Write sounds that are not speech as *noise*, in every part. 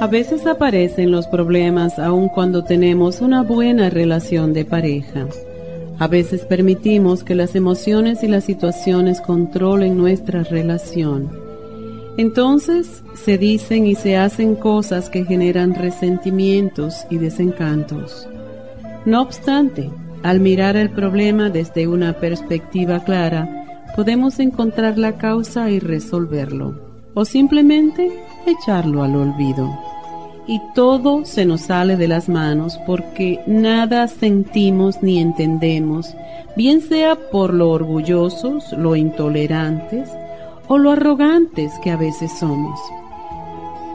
A veces aparecen los problemas aun cuando tenemos una buena relación de pareja. A veces permitimos que las emociones y las situaciones controlen nuestra relación. Entonces se dicen y se hacen cosas que generan resentimientos y desencantos. No obstante, al mirar el problema desde una perspectiva clara, podemos encontrar la causa y resolverlo, o simplemente echarlo al olvido y todo se nos sale de las manos porque nada sentimos ni entendemos, bien sea por lo orgullosos, lo intolerantes o lo arrogantes que a veces somos.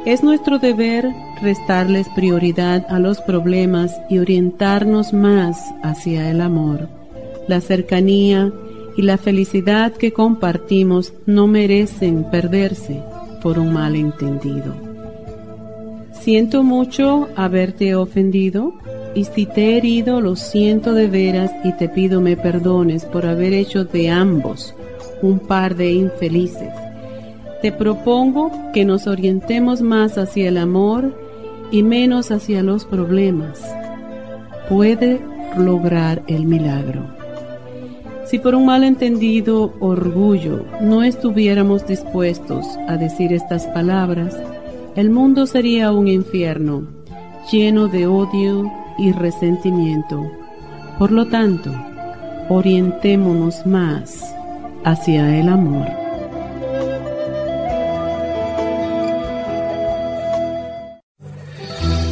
Es nuestro deber restarles prioridad a los problemas y orientarnos más hacia el amor. La cercanía y la felicidad que compartimos no merecen perderse por un malentendido. Siento mucho haberte ofendido y si te he herido lo siento de veras y te pido me perdones por haber hecho de ambos un par de infelices. Te propongo que nos orientemos más hacia el amor y menos hacia los problemas. Puede lograr el milagro. Si por un malentendido orgullo no estuviéramos dispuestos a decir estas palabras, el mundo sería un infierno lleno de odio y resentimiento. Por lo tanto, orientémonos más hacia el amor.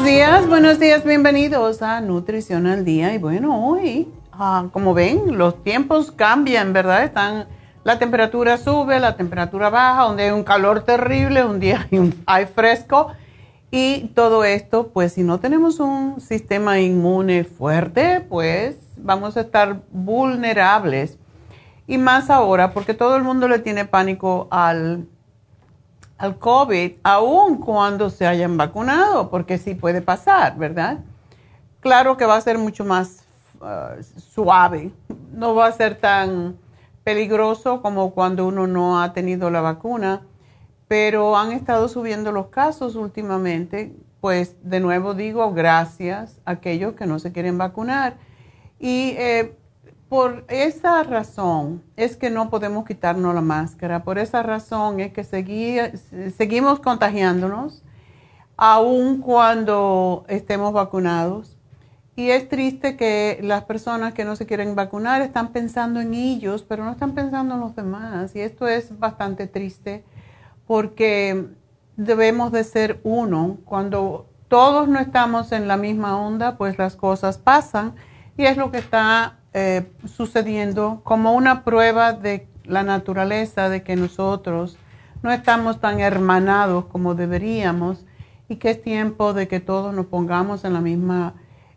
Buenos días, buenos días, bienvenidos a Nutrición al Día. Y bueno, hoy, ah, como ven, los tiempos cambian, ¿verdad? Están, la temperatura sube, la temperatura baja, donde hay un calor terrible, un día hay, fresco. Y todo esto, pues si no tenemos un sistema inmune fuerte, pues vamos a estar vulnerables. Y más ahora, porque todo el mundo le tiene pánico al al COVID, aun cuando se hayan vacunado, porque sí puede pasar, ¿verdad? Claro que va a ser mucho más uh, suave, no va a ser tan peligroso como cuando uno no ha tenido la vacuna, pero han estado subiendo los casos últimamente, pues de nuevo digo gracias a aquellos que no se quieren vacunar. Y eh, por esa razón es que no podemos quitarnos la máscara, por esa razón es que seguimos contagiándonos, aun cuando estemos vacunados. Y es triste que las personas que no se quieren vacunar están pensando en ellos, pero no están pensando en los demás. Y esto es bastante triste porque debemos de ser uno. Cuando todos no estamos en la misma onda, pues las cosas pasan. Y es lo que está eh, sucediendo como una prueba de la naturaleza de que nosotros no estamos tan hermanados como deberíamos y que es tiempo de que todos nos pongamos en la misma,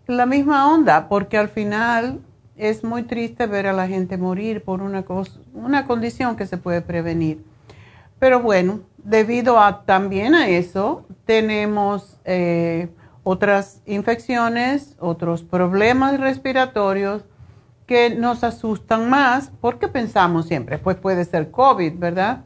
la misma onda, porque al final es muy triste ver a la gente morir por una, cosa, una condición que se puede prevenir. Pero bueno, debido a, también a eso, tenemos eh, otras infecciones, otros problemas respiratorios que nos asustan más porque pensamos siempre, pues puede ser COVID, ¿verdad?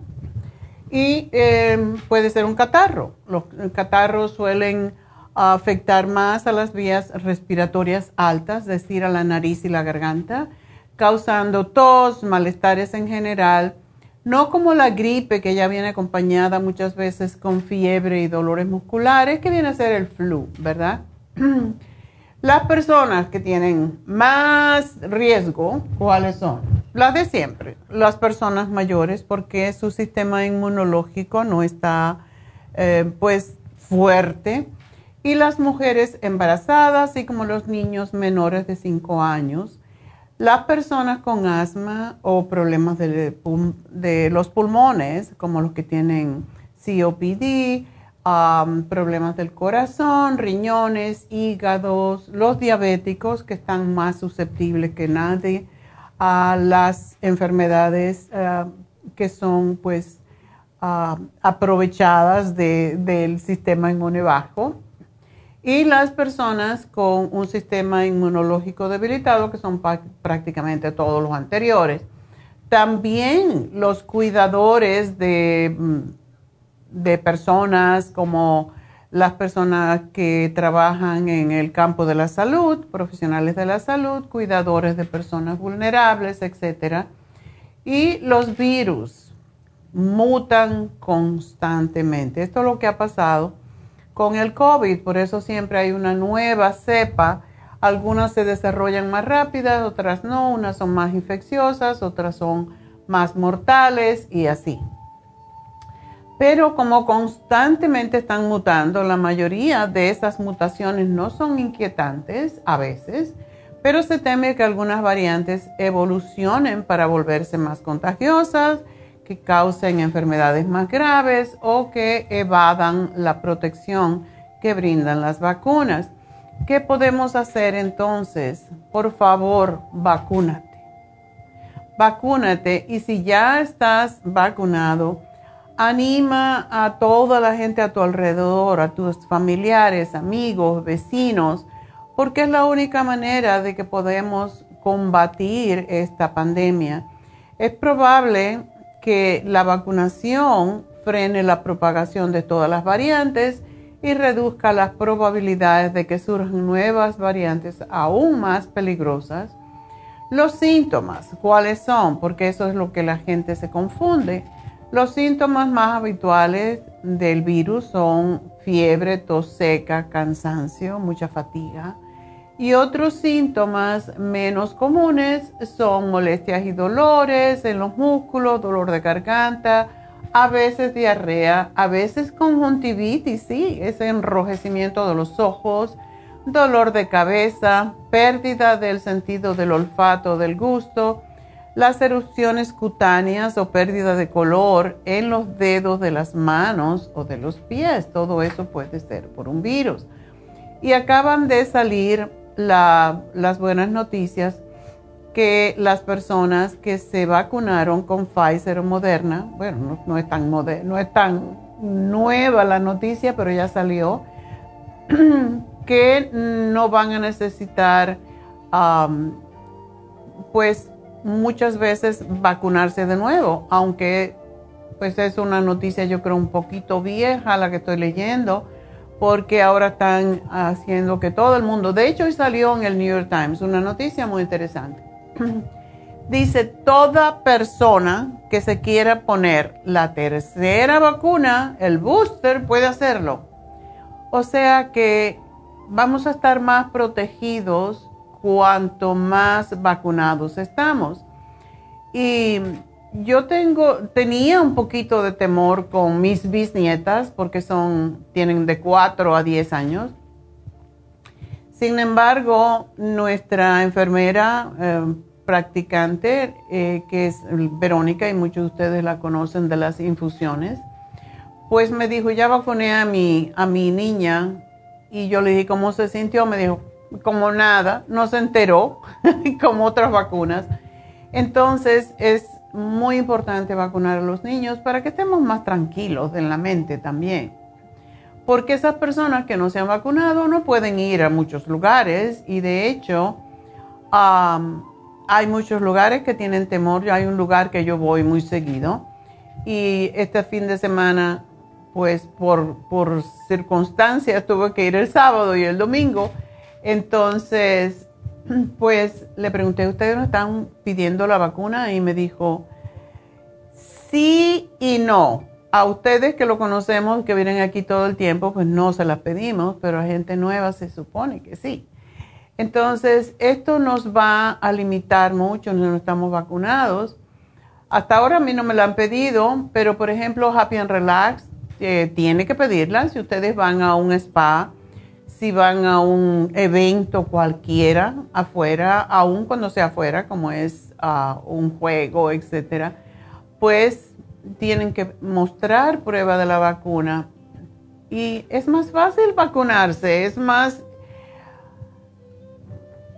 Y em, puede ser un catarro. Los catarros suelen afectar más a las vías respiratorias altas, es decir, a la nariz y la garganta, causando tos, malestares en general, no como la gripe que ya viene acompañada muchas veces con fiebre y dolores musculares, que viene a ser el flu, ¿verdad? *clears throat* Las personas que tienen más riesgo, ¿cuáles son? Las de siempre, las personas mayores, porque su sistema inmunológico no está eh, pues fuerte, y las mujeres embarazadas, así como los niños menores de 5 años, las personas con asma o problemas de, de los pulmones, como los que tienen COPD, problemas del corazón, riñones, hígados, los diabéticos que están más susceptibles que nadie a las enfermedades eh, que son pues aprovechadas del sistema inmune bajo y las personas con un sistema inmunológico debilitado que son prácticamente todos los anteriores. También los cuidadores de mm, de personas como las personas que trabajan en el campo de la salud, profesionales de la salud, cuidadores de personas vulnerables, etc. Y los virus mutan constantemente. Esto es lo que ha pasado con el COVID, por eso siempre hay una nueva cepa. Algunas se desarrollan más rápidas, otras no, unas son más infecciosas, otras son más mortales y así. Pero como constantemente están mutando, la mayoría de esas mutaciones no son inquietantes a veces, pero se teme que algunas variantes evolucionen para volverse más contagiosas, que causen enfermedades más graves o que evadan la protección que brindan las vacunas. ¿Qué podemos hacer entonces? Por favor, vacúnate. Vacúnate y si ya estás vacunado, Anima a toda la gente a tu alrededor, a tus familiares, amigos, vecinos, porque es la única manera de que podemos combatir esta pandemia. Es probable que la vacunación frene la propagación de todas las variantes y reduzca las probabilidades de que surjan nuevas variantes aún más peligrosas. Los síntomas, ¿cuáles son? Porque eso es lo que la gente se confunde los síntomas más habituales del virus son fiebre, tos seca, cansancio, mucha fatiga. Y otros síntomas menos comunes son molestias y dolores en los músculos, dolor de garganta, a veces diarrea, a veces conjuntivitis, sí, ese enrojecimiento de los ojos, dolor de cabeza, pérdida del sentido del olfato, del gusto, las erupciones cutáneas o pérdida de color en los dedos de las manos o de los pies. Todo eso puede ser por un virus. Y acaban de salir las buenas noticias que las personas que se vacunaron con Pfizer o Moderna, bueno, no, es, tan no es tan nueva la noticia, pero ya salió, *clears throat* que no van a necesitar, pues, muchas veces vacunarse de nuevo, aunque pues es una noticia yo creo un poquito vieja la que estoy leyendo, porque ahora están haciendo que todo el mundo, de hecho hoy salió en el New York Times una noticia muy interesante, *clears throat* dice toda persona que se quiera poner la tercera vacuna, el booster, puede hacerlo. O sea que vamos a estar más protegidos cuanto más vacunados estamos. Y yo tengo, tenía un poquito de temor con mis bisnietas porque son, tienen de 4 a 10 años. Sin embargo, nuestra enfermera eh, practicante, eh, que es Verónica, y muchos de ustedes la conocen de las infusiones, pues me dijo, ya vacuné a mi, a mi niña, y yo le dije, ¿cómo se sintió? Me dijo, como nada, no se enteró, *laughs* como otras vacunas. Entonces es muy importante vacunar a los niños para que estemos más tranquilos en la mente también. Porque esas personas que no se han vacunado no pueden ir a muchos lugares y de hecho hay muchos lugares que tienen temor. Hay un lugar que yo voy muy seguido y este fin de semana, pues por, por circunstancias, tuve que ir el sábado y el domingo. Entonces, *clears throat* pues le pregunté, ¿ustedes no están pidiendo la vacuna? Y me dijo, sí y no. A ustedes que lo conocemos, que vienen aquí todo el tiempo, pues no se las pedimos, pero a gente nueva se supone que sí. Entonces, esto nos va a limitar mucho, no estamos vacunados. Hasta ahora a mí no me la han pedido, pero por ejemplo, Happy and Relax eh, tiene que pedirla si ustedes van a un spa, si van a un evento cualquiera afuera, aun cuando sea afuera, como es ah, un juego, etcétera, pues tienen que mostrar prueba de la vacuna. Y es más fácil vacunarse, es más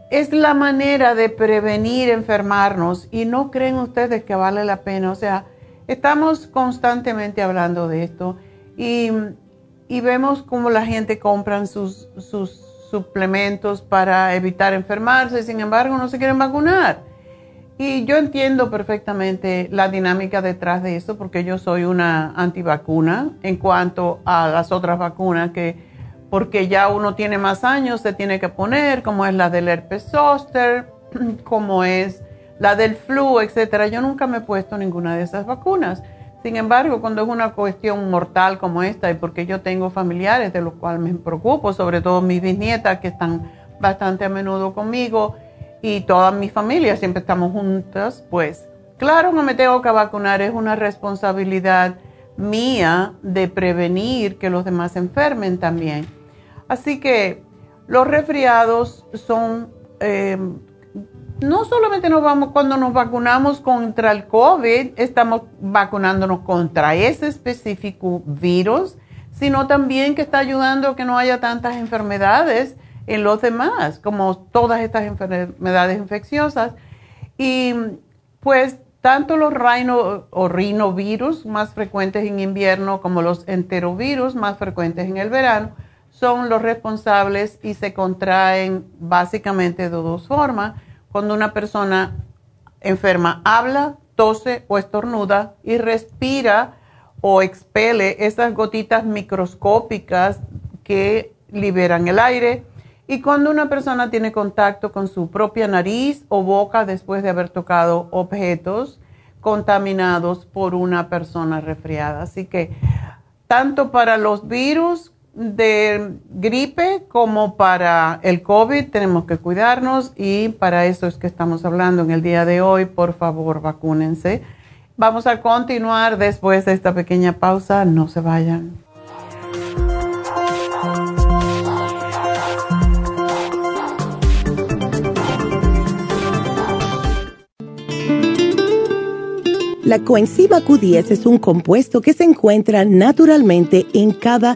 es la manera de prevenir enfermarnos y no creen ustedes que vale la pena. O sea, estamos constantemente hablando de esto y, vemos cómo la gente compra sus, sus suplementos para evitar enfermarse, sin embargo no se quieren vacunar. Y yo entiendo perfectamente la dinámica detrás de eso porque yo soy una antivacuna en cuanto a las otras vacunas que porque ya uno tiene más años, se tiene que poner, como es la del herpes zoster, *clears throat* como es la del flu, etcétera. Yo nunca me he puesto ninguna de esas vacunas. Sin embargo, cuando es una cuestión mortal como esta, y porque yo tengo familiares de los cuales me preocupo, sobre todo mis bisnietas que están bastante a menudo conmigo y toda mi familia siempre estamos juntas, pues claro no me tengo que vacunar, es una responsabilidad mía de prevenir que los demás se enfermen también. Así que los resfriados son, em, no solamente nos vamos cuando nos vacunamos contra el COVID, estamos vacunándonos contra ese específico virus, sino también que está ayudando a que no haya tantas enfermedades en los demás, como todas estas enfermedades infecciosas. Y pues tanto los rhino o rinovirus más frecuentes en invierno como los enterovirus más frecuentes en el verano, son los responsables y se contraen básicamente de dos formas. Cuando una persona enferma habla, tose o estornuda y respira o expele esas gotitas microscópicas que liberan el aire. Y cuando una persona tiene contacto con su propia nariz o boca después de haber tocado objetos contaminados por una persona resfriada. Así que tanto para los virus de gripe como para el COVID tenemos que cuidarnos y para eso es que estamos hablando en el día de hoy. Por favor, vacúnense. Vamos a continuar después de esta pequeña pausa. No se vayan. La coenzima Q10 es un compuesto que se encuentra naturalmente en cada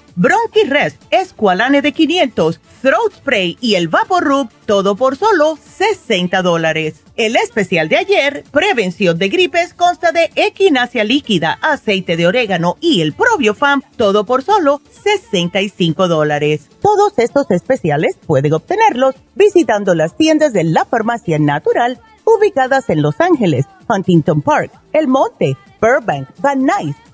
Bronchi Rest, Esqualane de 500, Throat Spray y el Rub, todo por solo 60 dólares. El especial de ayer, prevención de gripes, consta de equinacia líquida, aceite de orégano y el Probiofam, todo por solo 65 dólares. Todos estos especiales pueden obtenerlos visitando las tiendas de la farmacia natural ubicadas en Los Ángeles, Huntington Park, El Monte, Burbank, Van Nuys,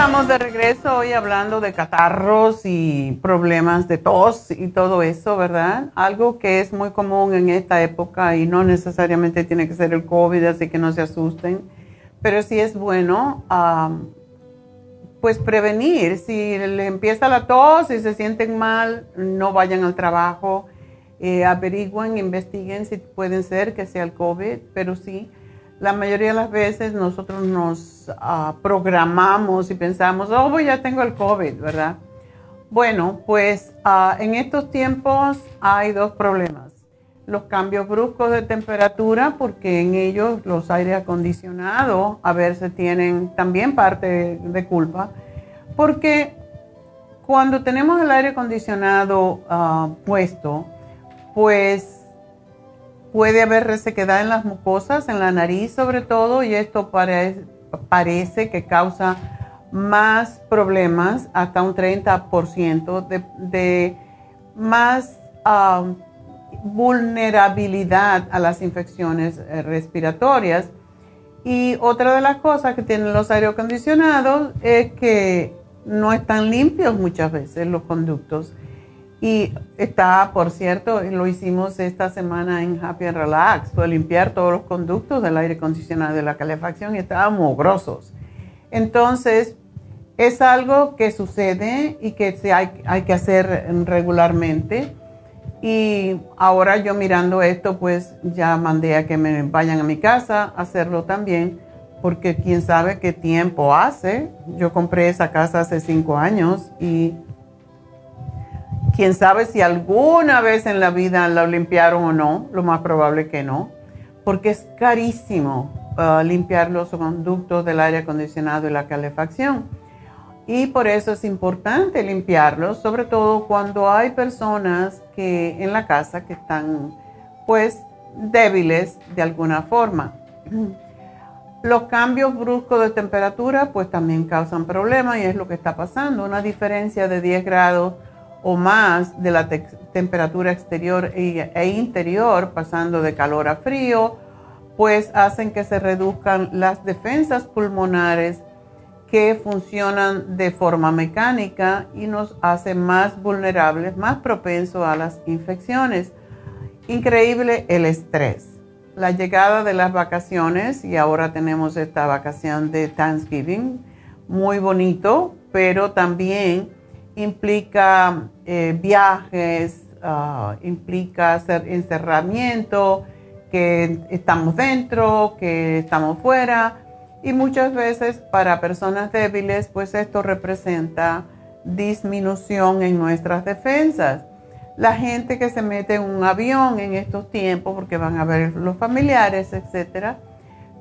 Estamos de regreso hoy hablando de catarros y problemas de tos y todo eso, ¿verdad? Algo que es muy común en esta época y no necesariamente tiene que ser el COVID, así que no se asusten, pero sí es bueno, pues prevenir. Si le empieza la tos y se sienten mal, no vayan al trabajo, eh, averigüen, investiguen si pueden ser que sea el COVID, pero sí la mayoría de las veces nosotros nos ah, programamos y pensamos, oh, pues ya tengo el COVID, ¿verdad? Bueno, pues ah, en estos tiempos hay dos problemas. Los cambios bruscos de temperatura, porque en ellos los aire acondicionados a veces tienen también parte de culpa, porque cuando tenemos el aire acondicionado ah, puesto, pues Puede haber resequedad en las mucosas, en la nariz sobre todo, y esto parece que causa más problemas, hasta un 30% de, más um, vulnerabilidad a las infecciones eh, respiratorias. Y otra de las cosas que tienen los aire acondicionados es que no están limpios muchas veces los conductos. Y está, por cierto, lo hicimos esta semana en Happy and Relax, fue limpiar todos los conductos del aire acondicionado de la calefacción y estaban mugrosos. Entonces, es algo que sucede y que se hay, hay que hacer regularmente. Y ahora yo mirando esto, pues ya mandé a que me vayan a mi casa a hacerlo también, porque quién sabe qué tiempo hace. Yo compré esa casa hace cinco años y Quién sabe si alguna vez en la vida la limpiaron o no, lo más probable que no, porque es carísimo uh, limpiar los conductos del aire acondicionado y la calefacción. Y por eso es importante limpiarlos, sobre todo cuando hay personas que en la casa que están pues débiles de alguna forma. *clears throat* Los cambios bruscos de temperatura pues también causan problemas y es lo que está pasando. Una diferencia de 10 grados o más de la temperatura exterior e, e, interior, pasando de calor a frío, pues hacen que se reduzcan las defensas pulmonares que funcionan de forma mecánica y nos hacen más vulnerables, más propensos a las infecciones. Increíble el estrés. La llegada de las vacaciones, y ahora tenemos esta vacación de Thanksgiving, muy bonito, pero también implica eh, viajes, ah, implica hacer encerramiento, que estamos dentro, que estamos fuera. Y muchas veces para personas débiles, pues esto representa disminución en nuestras defensas. La gente que se mete en un avión en estos tiempos, porque van a ver los familiares, etcétera,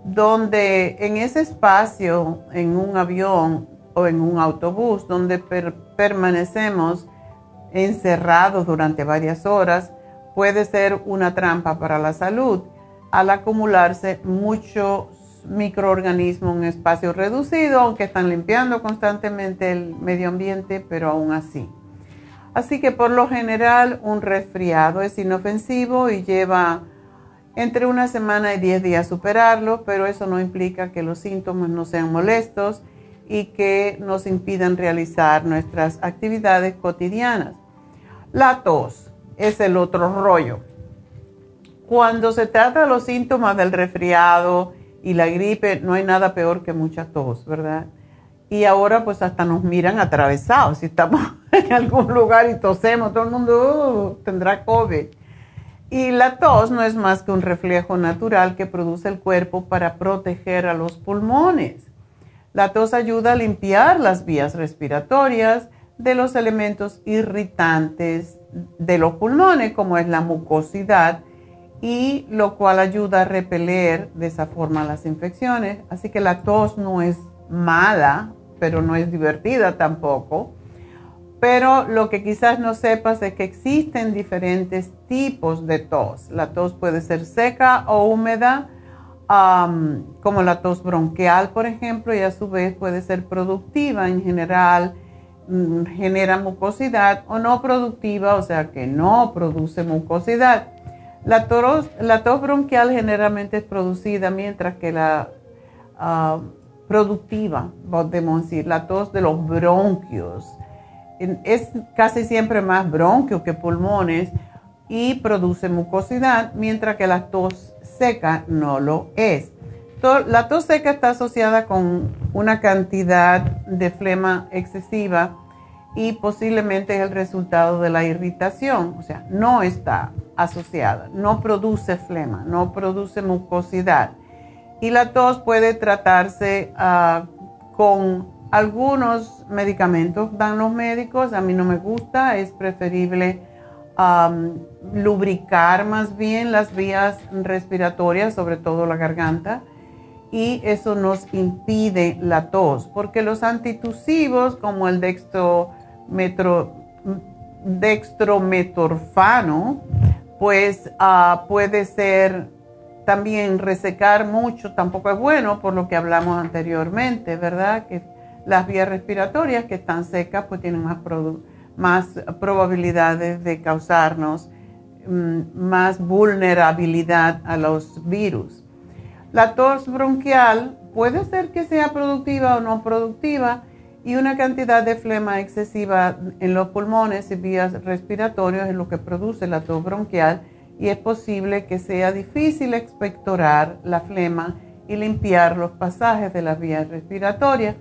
donde en ese espacio, en un avión o en un autobús, donde permanecemos encerrados durante varias horas, puede ser una trampa para la salud al acumularse muchos microorganismos en espacio reducido, aunque están limpiando constantemente el medio ambiente, pero aún así. Así que por lo general un resfriado es inofensivo y lleva entre una semana y 10 días superarlo, pero eso no implica que los síntomas no sean molestos y que nos impidan realizar nuestras actividades cotidianas. La tos es el otro rollo. Cuando se trata de los síntomas del resfriado y la gripe, no hay nada peor que mucha tos, ¿verdad? Y ahora pues hasta nos miran atravesados. Si estamos *laughs* en algún lugar y tosemos, todo el mundo uh, tendrá COVID. Y la tos no es más que un reflejo natural que produce el cuerpo para proteger a los pulmones. La tos ayuda a limpiar las vías respiratorias de los elementos irritantes de los pulmones, como es la mucosidad, y lo cual ayuda a repeler de esa forma las infecciones. Así que la tos no es mala, pero no es divertida tampoco. Pero lo que quizás no sepas es que existen diferentes tipos de tos. La tos puede ser seca o húmeda, como la tos bronquial, por ejemplo, y a su vez puede ser productiva en general, mm, genera mucosidad o no productiva, o sea que no produce mucosidad. La tos, la tos bronquial generalmente es producida mientras que la productiva, podemos decir, la tos de los bronquios. Es casi siempre más bronquio que pulmones y produce mucosidad, mientras que la tos seca no lo es. La tos seca está asociada con una cantidad de flema excesiva y posiblemente es el resultado de la irritación, o sea, no está asociada, no produce flema, no produce mucosidad y la tos puede tratarse ah, con algunos medicamentos, dan los médicos, a mí no me gusta, es preferible lubricar más bien las vías respiratorias, sobre todo la garganta, y eso nos impide la tos, porque los antitusivos como el dextrometorfano, pues uh, puede ser también resecar mucho tampoco es bueno, por lo que hablamos anteriormente, ¿verdad? Que las vías respiratorias que están secas pues tienen más, más probabilidades de causarnos mm, más vulnerabilidad a los virus. La tos bronquial puede ser que sea productiva o no productiva y una cantidad de flema excesiva en los pulmones y vías respiratorias es lo que produce la tos bronquial y es posible que sea difícil expectorar la flema y limpiar los pasajes de las vías respiratorias.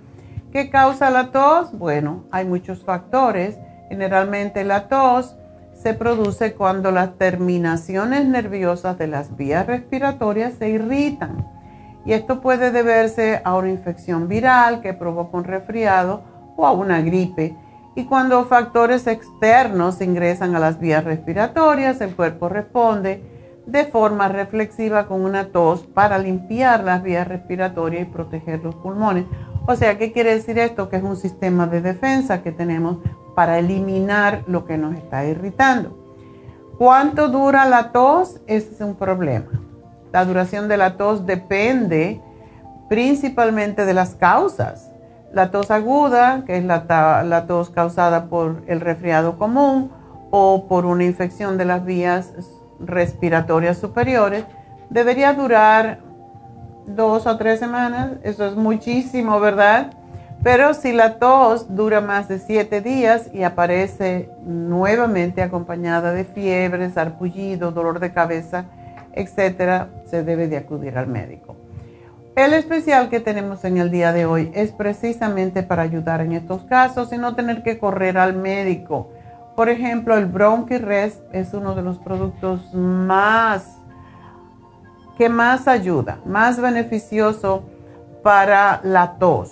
¿Qué causa la tos? Bueno, hay muchos factores. Generalmente la tos se produce cuando las terminaciones nerviosas de las vías respiratorias se irritan. Y esto puede deberse a una infección viral que provoca un resfriado o a una gripe y cuando factores externos ingresan a las vías respiratorias, el cuerpo responde de forma reflexiva con una tos para limpiar las vías respiratorias y proteger los pulmones. O sea, ¿qué quiere decir esto? Que es un sistema de defensa que tenemos para eliminar lo que nos está irritando. ¿Cuánto dura la tos? Ese es un problema. La duración de la tos depende principalmente de las causas la tos aguda, que es la, tos causada por el resfriado común o por una infección de las vías respiratorias superiores, debería durar dos o tres semanas. Eso es muchísimo, ¿verdad? Pero si la tos dura más de siete días y aparece nuevamente acompañada de fiebre, sarpullido, dolor de cabeza, etcétera, se debe de acudir al médico. El especial que tenemos en el día de hoy es precisamente para ayudar en estos casos y no tener que correr al médico. Por ejemplo, el Bronchi-Rest es uno de los productos más que más ayuda, más beneficioso para la tos.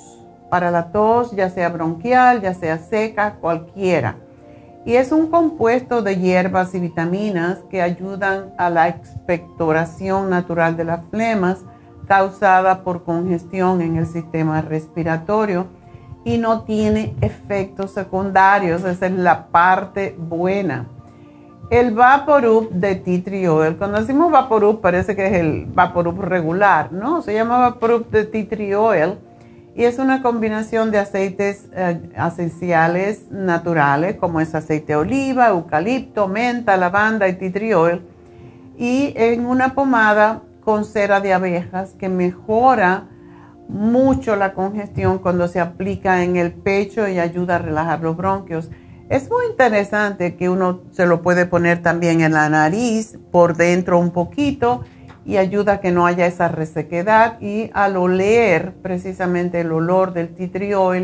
para la tos, ya sea bronquial, ya sea seca, cualquiera. Y es un compuesto de hierbas y vitaminas que ayudan a la expectoración natural de las flemas causada por congestión en el sistema respiratorio y no tiene efectos secundarios. Esa es la parte buena. El Vaporub de Tea Tree Oil, cuando decimos Vaporub parece que es el Vaporub regular, ¿no? Se llama Vaporub de Tea Tree Oil y es una combinación de aceites eh, esenciales naturales como es aceite de oliva, eucalipto, menta, lavanda y tea tree oil y en una pomada con cera de abejas que mejora mucho la congestión cuando se aplica en el pecho y ayuda a relajar los bronquios. Es muy interesante que uno se lo puede poner también en la nariz, por dentro un poquito y ayuda a que no haya esa resequedad y al oler precisamente el olor del tea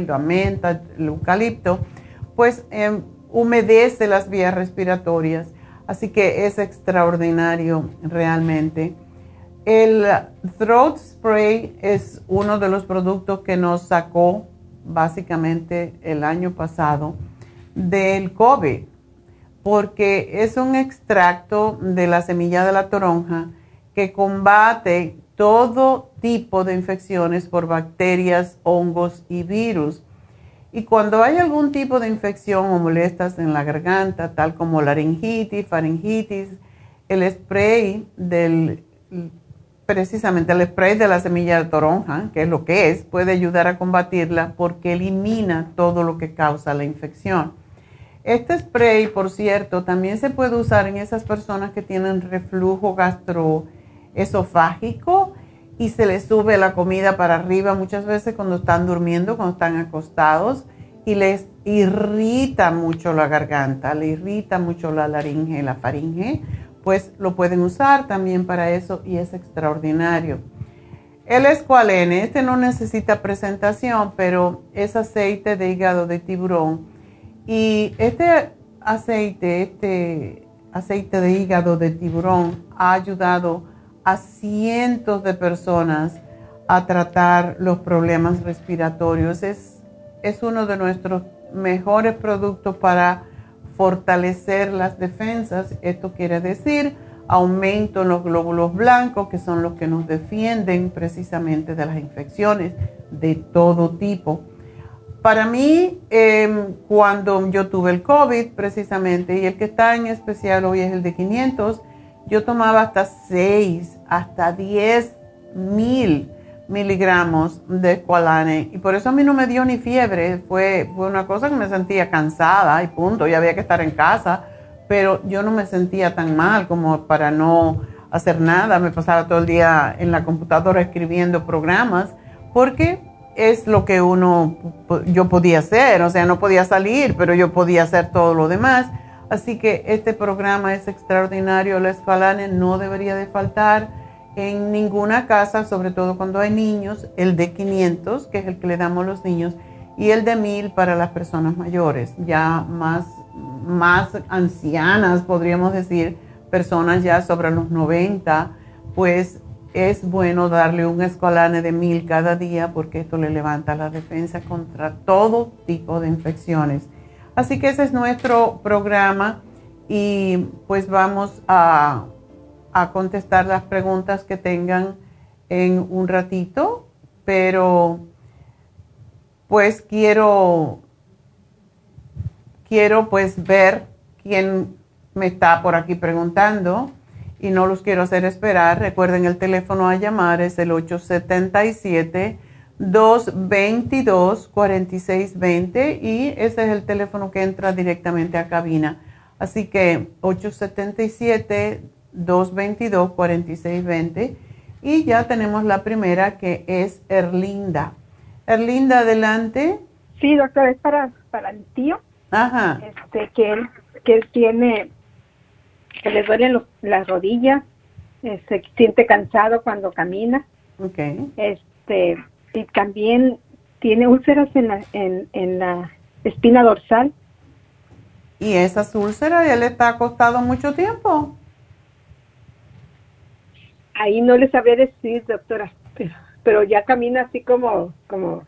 la menta, el eucalipto, pues em, humedece las vías respiratorias. Así que es extraordinario realmente. El throat spray es uno de los productos que nos sacó básicamente el año pasado del COVID, porque es un extracto de la semilla de la toronja que combate todo tipo de infecciones por bacterias, hongos y virus. Y cuando hay algún tipo de infección o molestas en la garganta, tal como laringitis, faringitis, el spray del, precisamente el spray de la semilla de toronja, que es lo que es, puede ayudar a combatirla porque elimina todo lo que causa la infección. Este spray, por cierto, también se puede usar en esas personas que tienen reflujo gastro esofágico y se les sube la comida para arriba muchas veces cuando están durmiendo, cuando están acostados y les irrita mucho la garganta, le irrita mucho la laringe, la faringe, pues lo pueden usar también para eso y es extraordinario. El escualene, este no necesita presentación, pero es aceite de hígado de tiburón. Y este aceite, este aceite de hígado de tiburón ha ayudado a cientos de personas a tratar los problemas respiratorios. Es, es uno de nuestros mejores productos para fortalecer las defensas. Esto quiere decir aumento en los glóbulos blancos, que son los que nos defienden precisamente de las infecciones de todo tipo. Para mí, em, cuando yo tuve el COVID precisamente, y el que está en especial hoy es el de 500, yo tomaba hasta 6, hasta 10 mil miligramos de Esqualane y por eso a mí no me dio ni fiebre, fue, fue una cosa que me sentía cansada y punto, y había que estar en casa, pero yo no me sentía tan mal como para no hacer nada, me pasaba todo el día en la computadora escribiendo programas, porque es lo que uno, yo podía hacer, o sea, no podía salir, pero yo podía hacer todo lo demás Así que este programa es extraordinario. La escalane no debería de faltar en ninguna casa, sobre todo cuando hay niños. El de 500, que es el que le damos a los niños, y el de 1000 para las personas mayores, ya más, más ancianas, podríamos decir, personas ya sobre los 90, pues es bueno darle un escolane de 1000 cada día porque esto le levanta la defensa contra todo tipo de infecciones. Así que ese es nuestro programa y pues vamos a, contestar las preguntas que tengan en un ratito, pero pues quiero, quiero pues ver quién me está por aquí preguntando y no los quiero hacer esperar. Recuerden el teléfono a llamar es el 877 222-4620 y ese es el teléfono que entra directamente a cabina. Así que 877-222-4620 y ya tenemos la primera que es Erlinda. Erlinda, adelante. Sí, doctor, es para, para el tío. Ajá. Este, que él, que él tiene, que le duelen las rodillas, eh, se siente cansado cuando camina. Este, y también tiene úlceras en la, en, la espina dorsal. ¿Y esas úlceras ya le está costado mucho tiempo? Ahí no les sabría decir, doctora, pero, ya camina así como, como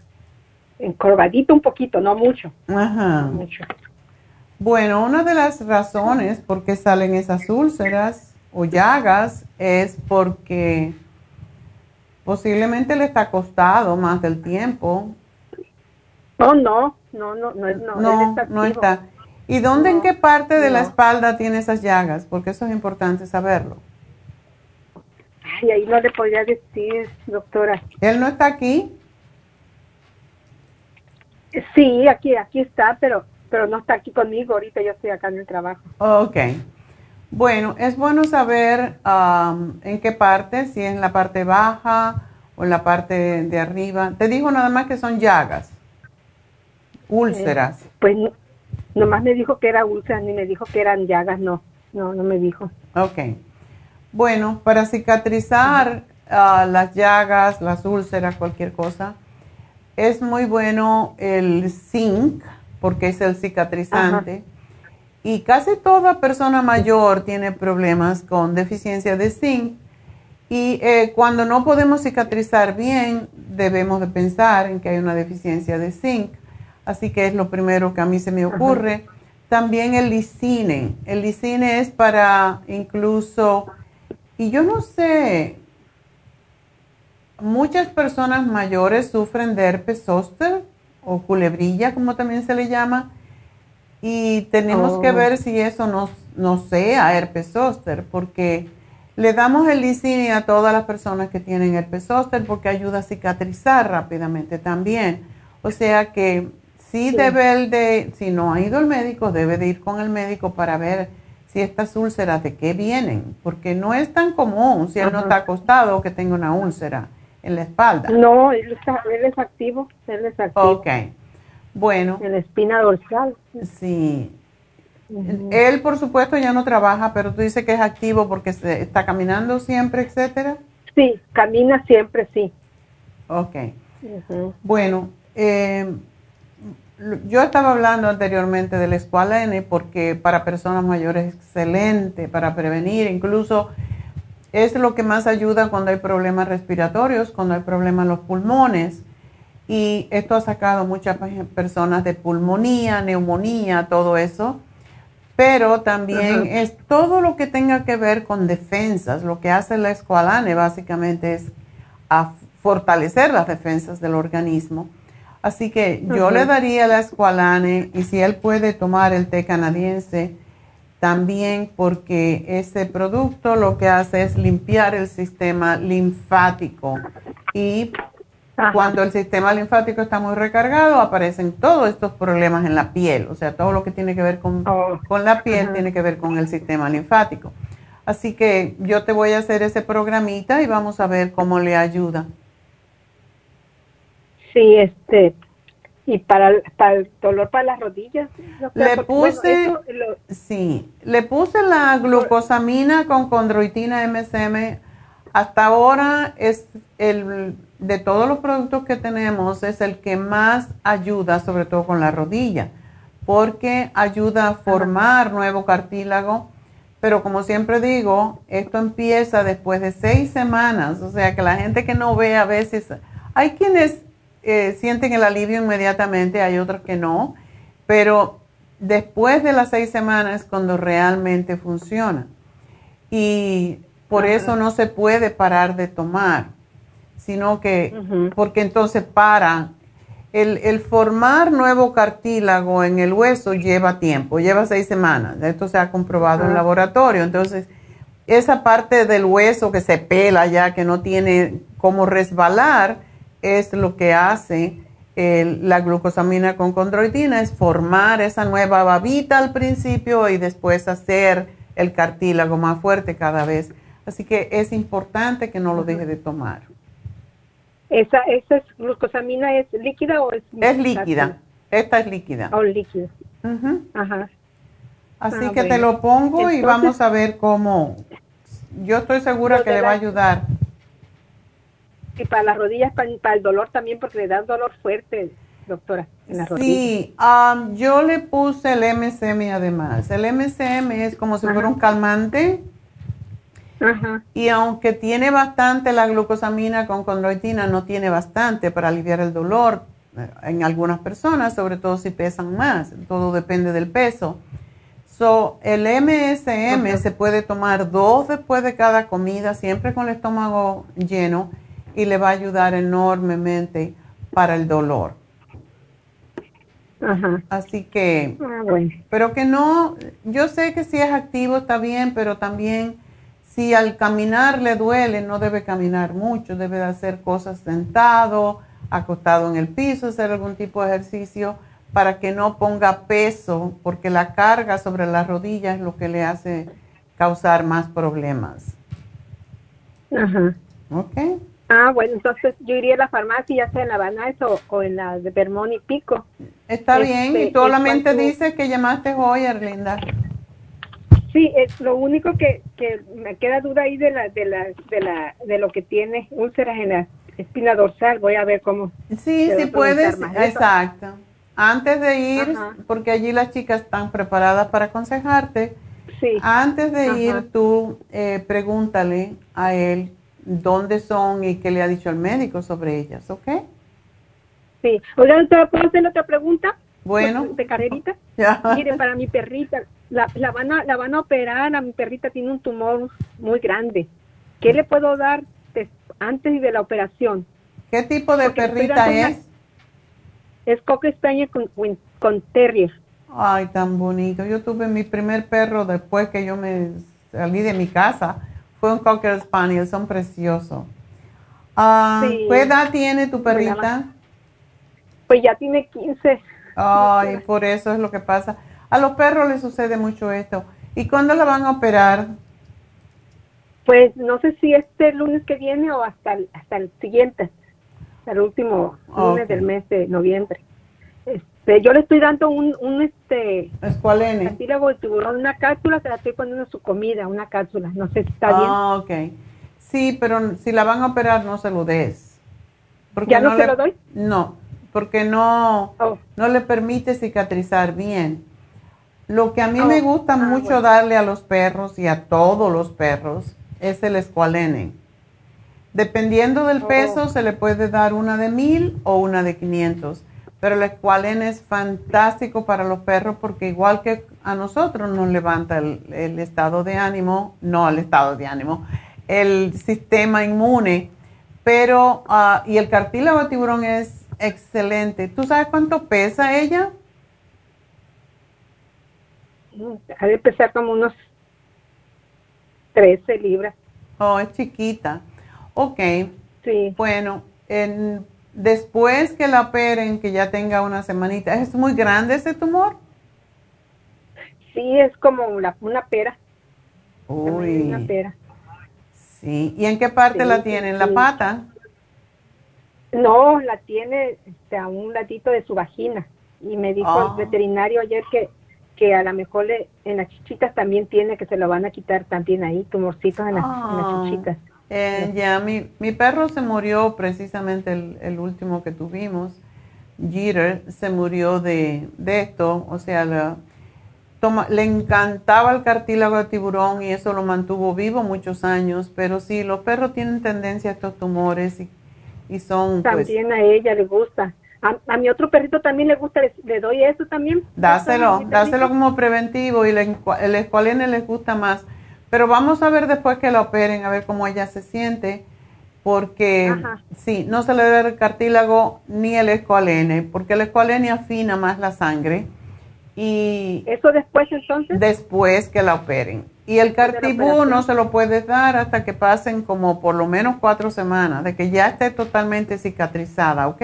encorvadito un poquito, no mucho. Ajá. Bueno, una de las razones por qué salen esas úlceras o llagas es porque posiblemente le está costado más del tiempo. Oh, no, no, no, no, no, no, no está. ¿Y dónde, en qué parte de la espalda tiene esas llagas? Porque eso es importante saberlo. Ay, ahí no le podría decir, doctora. ¿Él no está aquí? Sí, aquí, aquí está, pero, pero no está aquí conmigo. Ahorita yo estoy acá en el trabajo. Ok. Bueno, es bueno saber um, en qué parte, si es en la parte baja o en la parte de arriba. Te dijo nada más que son llagas, úlceras. Eh, pues nomás me dijo que era úlceras, ni me dijo que eran llagas, no, no, no me dijo. Ok. Bueno, para cicatrizar uh, las llagas, las úlceras, cualquier cosa, es muy bueno el zinc, porque es el cicatrizante. Y casi toda persona mayor tiene problemas con deficiencia de zinc. Y eh, cuando no podemos cicatrizar bien, debemos de pensar en que hay una deficiencia de zinc. Así que es lo primero que a mí se me ocurre. También el lisine. El lisine es para incluso, y yo no sé, muchas personas mayores sufren de herpes zóster o culebrilla, como también se le llama, y tenemos que oh. ver si eso no, no sea herpes zóster, porque le damos el lisine a todas las personas que tienen herpes zóster porque ayuda a cicatrizar rápidamente también. O sea que sí, debe el de, si no ha ido al médico, debe de ir con el médico para ver si estas úlceras de qué vienen, porque no es tan común si él no está acostado que tenga una úlcera en la espalda. No, él, está, él es activo, él es activo. Ok, bueno. En la espina dorsal. Sí. Él, por supuesto, ya no trabaja, pero tú dices que es activo porque se está caminando siempre, etcétera. Sí, camina siempre, sí. Ok. Bueno, eh, yo estaba hablando anteriormente del escualene porque para personas mayores es excelente para prevenir, incluso es lo que más ayuda cuando hay problemas respiratorios, cuando hay problemas en los pulmones. Y esto ha sacado muchas personas de pulmonía, neumonía, todo eso. Pero también es todo lo que tenga que ver con defensas. Lo que hace la escualane básicamente es a fortalecer las defensas del organismo. Así que yo le daría la escualane y si él puede tomar el té canadiense, también porque ese producto lo que hace es limpiar el sistema linfático y cuando el sistema linfático está muy recargado aparecen todos estos problemas en la piel, o sea, todo lo que tiene que ver con, oh. con la piel tiene que ver con el sistema linfático. Así que yo te voy a hacer ese programita y vamos a ver cómo le ayuda. Sí, este, y para, el dolor para las rodillas. le puse, sí, le puse la glucosamina con condroitina MSM. Hasta ahora es el de todos los productos que tenemos es el que más ayuda, sobre todo con la rodilla, porque ayuda a formar nuevo cartílago. Pero como siempre digo, esto empieza después de seis semanas, o sea que la gente que no ve a veces, hay quienes eh, sienten el alivio inmediatamente, hay otros que no, pero después de las seis semanas es cuando realmente funciona. Y por eso no se puede parar de tomar, sino que, porque entonces para, el, el, formar nuevo cartílago en el hueso lleva tiempo, lleva seis semanas, esto se ha comprobado en laboratorio, entonces esa parte del hueso que se pela ya, que no tiene cómo resbalar, es lo que hace la glucosamina con condroitina, es formar esa nueva babita al principio y después hacer el cartílago más fuerte cada vez. Así que es importante que no lo deje de tomar. ¿Esa, esa glucosamina es líquida o es Es líquida. Esta es líquida. O oh, líquida. Ajá. Así ah, que te lo pongo y vamos a ver cómo. Yo estoy segura que le va a ayudar y para las rodillas, para, el dolor también, porque le da dolor fuerte, doctora, en las rodillas. Sí, um, yo le puse el MSM además. El MSM es como si fuera un calmante. Ajá. Y aunque tiene bastante la glucosamina con condroitina, no tiene bastante para aliviar el dolor. en algunas personas, sobre todo si pesan más, todo depende del peso. So, el MSM se puede tomar dos después de cada comida, siempre con el estómago lleno, y le va a ayudar enormemente para el dolor. Ajá. Así que, ah, pero que no, yo sé que si es activo está bien, pero también si al caminar le duele, no debe caminar mucho, debe hacer cosas sentado, acostado en el piso, hacer algún tipo de ejercicio para que no ponga peso, porque la carga sobre las rodillas es lo que le hace causar más problemas. Ajá. Ok. Ah, bueno, entonces yo iría a la farmacia, ya sea en la Banais o, en la de Vermont y Pico. Está bien, y este, solamente dice que llamaste hoy, Erlinda. Sí, es lo único que, que me queda duda ahí de la, de la, de la, de lo que tiene úlceras en la espina dorsal. Voy a ver cómo. Sí, sí puedes, exacto. Antes de ir, porque allí las chicas están preparadas para aconsejarte. Sí. Antes de ir, tú eh, pregúntale a él dónde son y qué le ha dicho el médico sobre ellas, ¿ok? Sí. Oigan, ¿puedo hacer otra pregunta? Bueno. De carrerita. *laughs* Mire, para mi perrita, la, la, van a, la van a operar, a mi perrita tiene un tumor muy grande. ¿Qué le puedo dar antes de la operación? ¿Qué tipo de perrita es? es Cocker Spaniel con, con Terrier. Ay, tan bonito. Yo tuve mi primer perro después que yo me salí de mi casa fue un Cocker Spaniel, son preciosos. Ah, ¿Qué edad tiene tu perrita? Pues ya tiene 15. Ay, por eso es lo que pasa. A los perros les sucede mucho esto. ¿Y cuándo la van a operar? Pues no sé si este lunes que viene o hasta el, hasta el siguiente, el último lunes del mes de noviembre. Yo le estoy dando un, un este escualene. Cartílago de tiburón, una cápsula, se la estoy poniendo su comida, una cápsula. No sé si está bien. Ah, ok. Sí, pero si la van a operar, no se lo des. Porque ¿Ya no, se lo doy? No, porque no, oh. no le permite cicatrizar bien. Lo que a mí me oh. gusta ah, mucho darle a los perros y a todos los perros es el escualene. Dependiendo del oh. peso, se le puede dar una de mil o una de 500 pero el escualene es fantástico para los perros porque igual que a nosotros nos levanta el, estado de ánimo, no el estado de ánimo, el sistema inmune, pero, ah, y el cartílago de tiburón es excelente. ¿Tú sabes cuánto pesa ella? Ha de pesar como unos 13 libras. Oh, es chiquita. Ok. Sí. Bueno, en después que la operen, que ya tenga una semanita, ¿es muy grande ese tumor? Sí, es como una, una pera. Uy. Una pera. Sí, ¿y en qué parte la tiene? ¿En la pata? No, la tiene este, a un latito de su vagina. Y me dijo el ah. veterinario ayer que, que a lo mejor en las chichitas también tiene, que se lo van a quitar también ahí, tumorcitos en, las, en las ah. chichitas. Eh, ya, mi, mi, perro se murió precisamente el, último que tuvimos. Jeter se murió de, esto, o sea, le, toma, le encantaba el cartílago de tiburón y eso lo mantuvo vivo muchos años, pero sí, los perros tienen tendencia a estos tumores y, y son... Pues, también a ella le gusta. A, mi otro perrito también le gusta, le, doy eso también. Dáselo, dáselo como preventivo y le, el escualene les gusta más pero vamos a ver después que la operen, a ver cómo ella se siente, porque sí, no se le da el cartílago ni el escualene, porque el escualene afina más la sangre. Y ¿Eso después entonces? Después que la operen. Y el cartibú no se lo puedes dar hasta que pasen como por lo menos cuatro semanas, de que ya esté totalmente cicatrizada, ¿ok?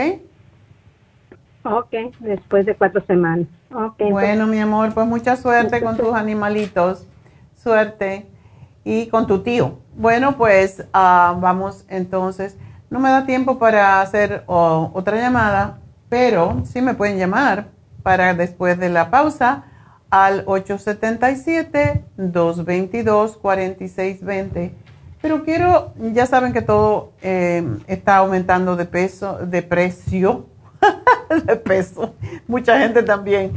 Ok, después de cuatro semanas. Okay, bueno, mi amor, pues mucha suerte con tus animalitos. Suerte y con tu tío. Bueno, pues ah, vamos entonces. No me da tiempo para hacer otra llamada, pero sí me pueden llamar para después de la pausa al 877-222-4620. Pero quiero, ya saben que todo eh, está aumentando de peso, de precio, *laughs* de peso. Mucha gente también.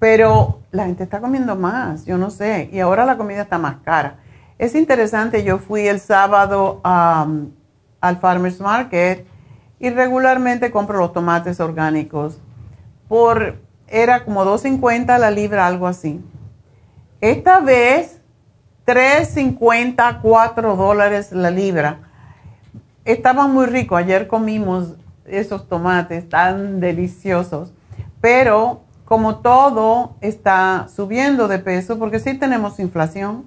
Pero la gente está comiendo más, yo no sé. Y ahora la comida está más cara. Es interesante, yo fui el sábado al Farmers Market y regularmente compro los tomates orgánicos por, era como 2.50 la libra, algo así. Esta vez, 3.50, 4 dólares la libra. Estaban muy ricos, ayer comimos esos tomates tan deliciosos, pero como todo está subiendo de peso, porque sí tenemos inflación,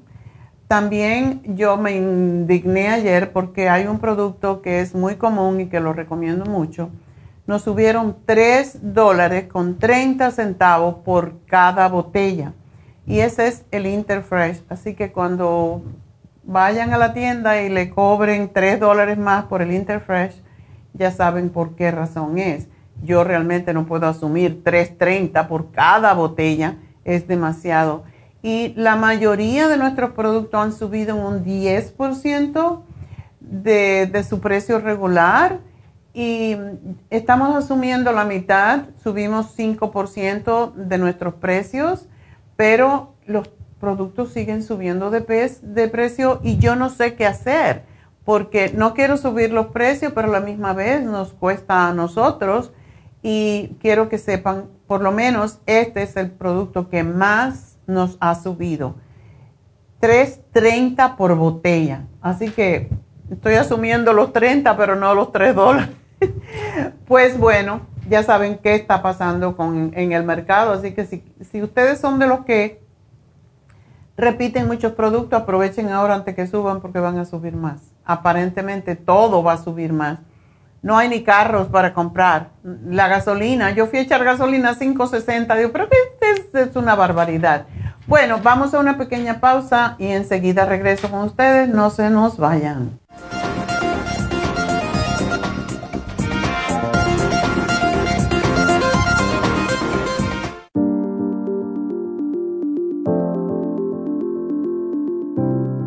también yo me indigné ayer porque hay un producto que es muy común y que lo recomiendo mucho. Nos subieron 3 dólares con 30 centavos por cada botella. Y ese es el Interfresh. Así que cuando vayan a la tienda y le cobren 3 dólares más por el Interfresh, ya saben por qué razón es yo realmente no puedo asumir 3.30 por cada botella, es demasiado. Y la mayoría de nuestros productos han subido un 10% de, de su precio regular y estamos asumiendo la mitad, subimos 5% de nuestros precios, pero los productos siguen subiendo de, de precio y yo no sé qué hacer porque no quiero subir los precios, pero a la misma vez nos cuesta a nosotros y quiero que sepan, por lo menos este es el producto que más nos ha subido. 3.30 por botella. Así que estoy asumiendo los 30, pero no los 3 dólares. *laughs* pues bueno, ya saben qué está pasando con, en el mercado. Así que si, si ustedes son de los que repiten muchos productos, aprovechen ahora antes que suban porque van a subir más. Aparentemente todo va a subir más no hay ni carros para comprar. La gasolina, yo fui a echar gasolina a 5.60, digo, pero que es, es una barbaridad. Bueno, vamos a una pequeña pausa y enseguida regreso con ustedes, no se nos vayan.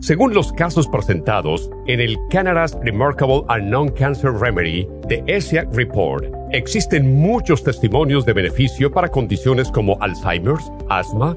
Según los casos presentados en el Canada's Remarkable and Non-Cancer Remedy de ESIAC Report, existen muchos testimonios de beneficio para condiciones como Alzheimer's, asma,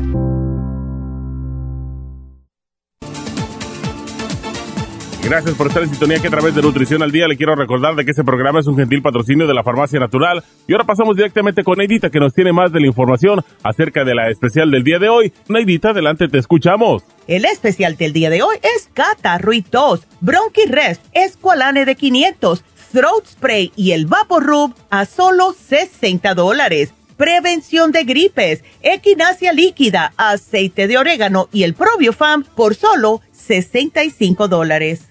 Gracias por estar en sintonía que a través de Nutrición al Día le quiero recordar de que este programa es un gentil patrocinio de la Farmacia Natural. Y ahora pasamos directamente con Neidita que nos tiene más de la información acerca de la especial del día de hoy. Neidita, adelante, te escuchamos. El especial del día de hoy es catarro y tos, bronchi rest, escualane de 500, throat spray y el vapor rub a solo 60 dólares. Prevención de gripes, equinacia líquida, aceite de orégano y el probiofam por solo 65 dólares.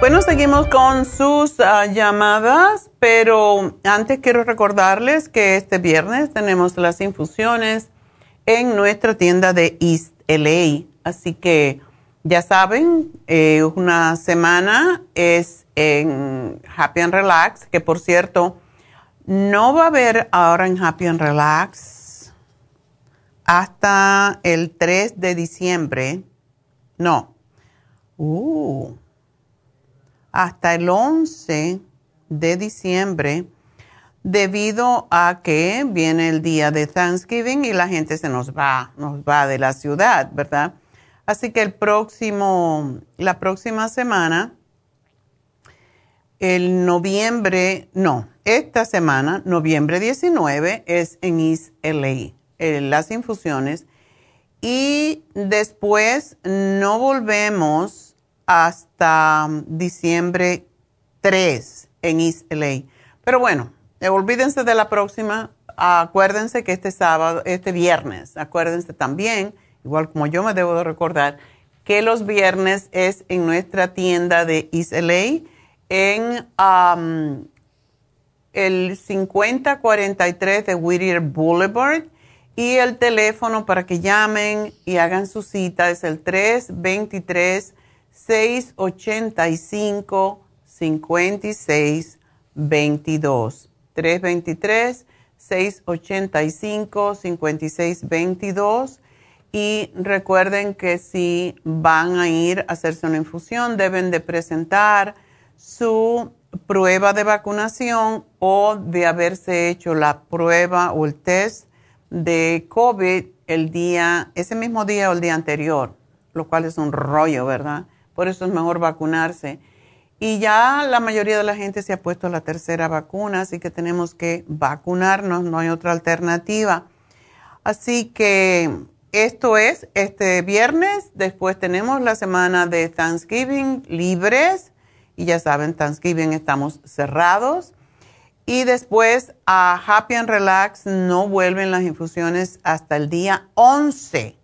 Bueno, seguimos con sus ah, llamadas, pero antes quiero recordarles que este viernes tenemos las infusiones en nuestra tienda de East LA. Así que ya saben, eh, una semana es en Happy and Relax, que por cierto, no va a haber ahora en Happy and Relax hasta el 3 de diciembre. No. Uh, hasta el 11 de diciembre debido a que viene el día de Thanksgiving y la gente se nos va, nos va de la ciudad, ¿verdad? Así que el próximo, la próxima semana, el noviembre, no, esta semana, noviembre 19, es en East LA, eh, las infusiones. Y después no volvemos hasta diciembre 3 en East LA. Pero bueno, eh, olvídense de la próxima. Acuérdense que este sábado, este viernes, acuérdense también igual como yo me debo de recordar, que los viernes es en nuestra tienda de East LA en um, el 5043 de Whittier Boulevard y el teléfono para que llamen y hagan su cita es el 323 685 5622 323 685 5622 y recuerden que si van a ir a hacerse una infusión, deben de presentar su prueba de vacunación o de haberse hecho la prueba o el test de COVID el día, ese mismo día o el día anterior, lo cual es un rollo, ¿verdad? Por eso es mejor vacunarse. Y ya la mayoría de la gente se ha puesto la tercera vacuna, así que tenemos que vacunarnos, no hay otra alternativa. Así que esto es este viernes, después tenemos la semana de Thanksgiving libres y ya saben, Thanksgiving estamos cerrados. Y después a Happy and Relax no vuelven las infusiones hasta el día 11.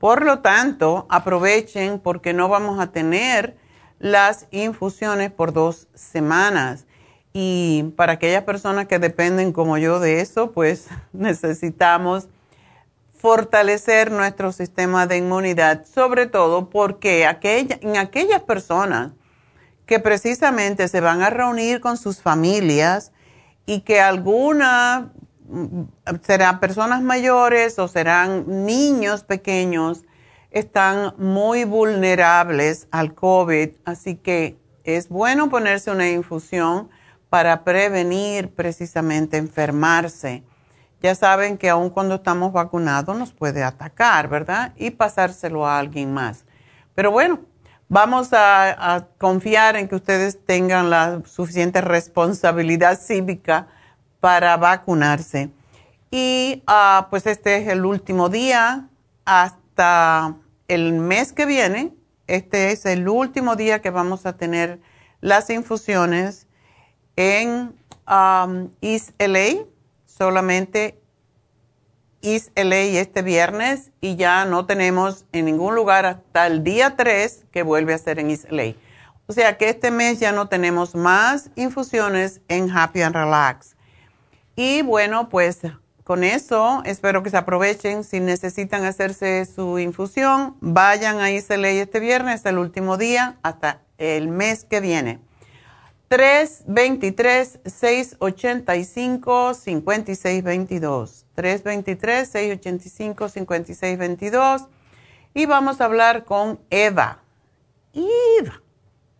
Por lo tanto, aprovechen porque no vamos a tener las infusiones por dos semanas. Y para aquellas personas que dependen como yo de eso, pues *laughs* necesitamos fortalecer nuestro sistema de inmunidad, sobre todo porque aquella, en aquellas personas que precisamente se van a reunir con sus familias y que algunas mm, serán personas mayores o serán niños pequeños, están muy vulnerables al COVID, así que es bueno ponerse una infusión para prevenir precisamente enfermarse ya saben que aun cuando estamos vacunados nos puede atacar, ¿verdad? Y pasárselo a alguien más. Pero bueno, vamos a, confiar en que ustedes tengan la suficiente responsabilidad *laughs* cívica para vacunarse. Y ah, pues este es el último día hasta el mes que viene. Este es el último día que vamos a tener las infusiones en um, East LA solamente East LA este viernes y ya no tenemos en ningún lugar hasta el día 3 que vuelve a ser en East LA. O sea que este mes ya no tenemos más infusiones en Happy and Relax. Y bueno, pues con eso espero que se aprovechen. Si necesitan hacerse su infusión, vayan a LA este viernes, el último día, hasta el mes que viene. 323-685-5622. 323-685-5622. Y vamos a hablar con Eva. Eva.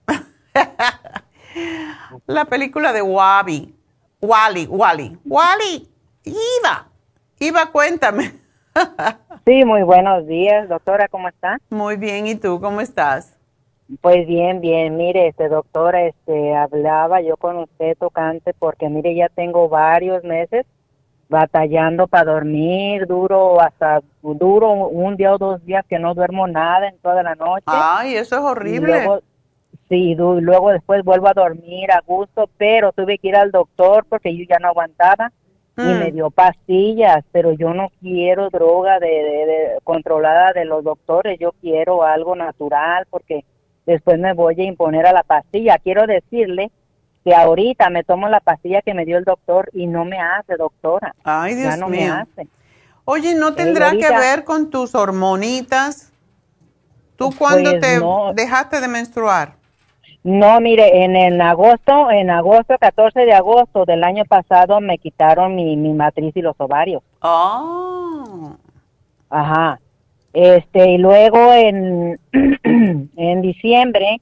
*laughs* La película de Wabi. Wally, Wally. Wally. Eva. Eva, cuéntame. sí, muy buenos días, doctora, ¿cómo está? Muy bien, ¿y tú cómo estás? Pues bien, bien, mire, este doctora, este hablaba yo con usted tocante porque mire, ya tengo varios meses batallando para dormir, duro hasta duro un día o dos días que no duermo nada en toda la noche. Ay, eso es horrible. Luego, sí, luego después vuelvo a dormir a gusto, pero tuve que ir al doctor porque yo ya no aguantaba y me mm. dio pastillas, pero yo no quiero droga de, de, controlada de los doctores, yo quiero algo natural porque después me voy a imponer a la pastilla. Quiero decirle que ahorita me tomo la pastilla que me dio el doctor y no me hace, doctora. Ay, Dios ya no mío. me hace. Oye, ¿no tendrá que ver con tus hormonitas? ¿Tú cuándo Pues te no. dejaste de menstruar? No, mire, en, en agosto, en agosto, 14 de agosto del año pasado me quitaron mi, mi matriz y los ovarios. Oh. Ajá. Este, y luego en, *clears throat* en diciembre,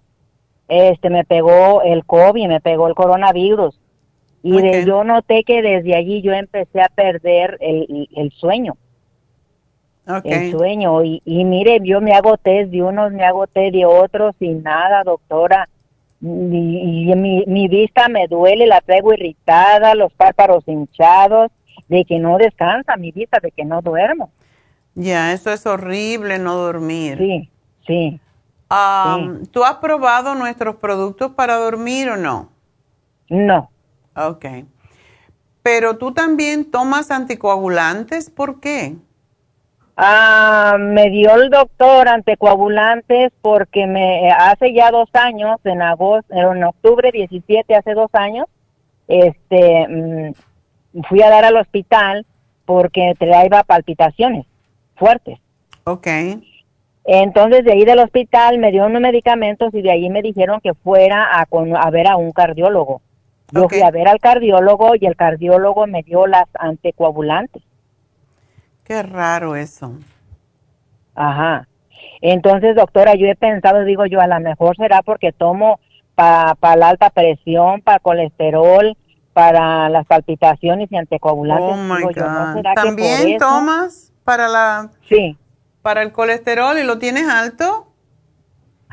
este, me pegó el COVID, me pegó el coronavirus. Y de- yo noté que desde allí yo empecé a perder el, el sueño, Ok. el sueño. Y, y mire, yo me hago test de unos, me hago test de otros y nada, doctora. Y, y mi, mi vista me duele, la traigo irritada, los párpados hinchados, de que no descansa mi vista, de que no duermo. Ya, eso es horrible no dormir. Sí, sí. Am, ¿Tú has probado nuestros productos para dormir o no? No. Ok. Pero tú también tomas anticoagulantes, ¿por qué? Ah, me dio el doctor anticoagulantes porque me hace ya dos años, en agosto, en octubre 17, hace dos años, este, mm, fui a dar al hospital porque traía palpitaciones fuertes. Ok. Entonces de ahí del hospital me dio unos medicamentos y de ahí me dijeron que fuera a, con- a ver a un cardiólogo. Yo Ok. fui a ver al cardiólogo y el cardiólogo me dio las anticoagulantes. Qué raro eso. Ajá. Entonces, doctora, yo he pensado, digo yo, a lo mejor será porque tomo para la alta presión, para colesterol, para las palpitaciones y anticoagulantes. Oh my Digo yo, ¿no God. ¿También tomas para la Sí. para el colesterol y lo tienes alto?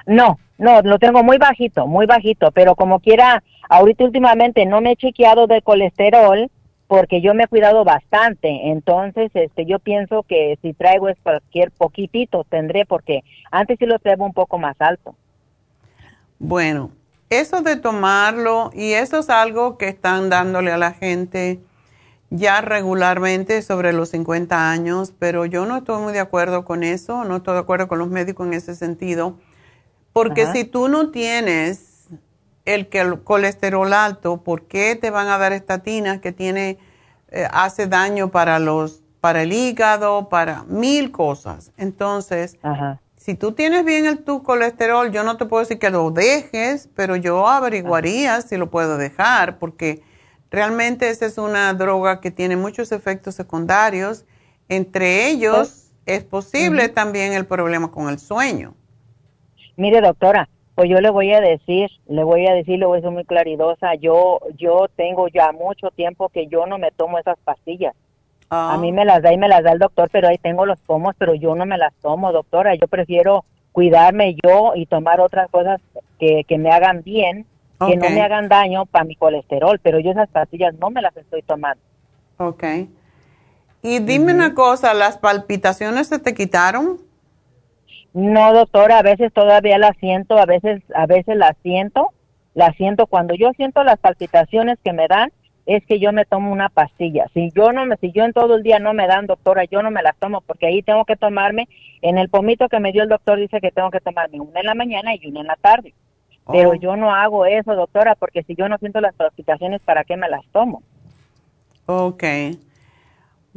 No, no, lo tengo muy bajito, muy bajito, pero como quiera, ahorita últimamente no me he chequeado de colesterol porque yo me he cuidado bastante, entonces este yo pienso que si traigo es cualquier poquitito tendré porque antes sí lo traigo un poco más alto. Bueno, eso de tomarlo y eso es algo que están dándole a la gente ya regularmente sobre los 50 años, pero yo no estoy muy de acuerdo con eso, no estoy de acuerdo con los médicos en ese sentido, porque Ajá. si tú no tienes el, colesterol alto, ¿por qué te van a dar estatinas que tiene eh, hace daño para los para el hígado, para mil cosas? Entonces, Ajá. si tú tienes bien el tu colesterol, yo no te puedo decir que lo dejes, pero yo averiguaría si lo puedo dejar, porque realmente esa es una droga que tiene muchos efectos secundarios. Entre ellos es posible también el problema con el sueño. Mire, doctora, pues yo le voy a decir, le voy a decir, le voy a ser muy claridosa, yo yo tengo ya mucho tiempo que yo no me tomo esas pastillas. Ah. A mí me las da y me las da el doctor, pero ahí tengo los pomos, pero yo no me las tomo, doctora. Yo prefiero cuidarme yo y tomar otras cosas que, que me hagan bien, que no me hagan daño para mi colesterol, pero yo esas pastillas no me las estoy tomando. Ok. Y dime una cosa, ¿las palpitaciones se te quitaron? No, doctora, a veces todavía la siento, a veces a veces la siento, la siento cuando yo siento las palpitaciones que me dan es que yo me tomo una pastilla. Si yo no me si yo en todo el día no me dan, doctora, yo no me las tomo porque ahí tengo que tomarme en el pomito que me dio el doctor dice que tengo que tomarme una en la mañana y una en la tarde. Pero Oh. yo no hago eso, doctora, porque si yo no siento las palpitaciones, ¿para qué me las tomo? Ok.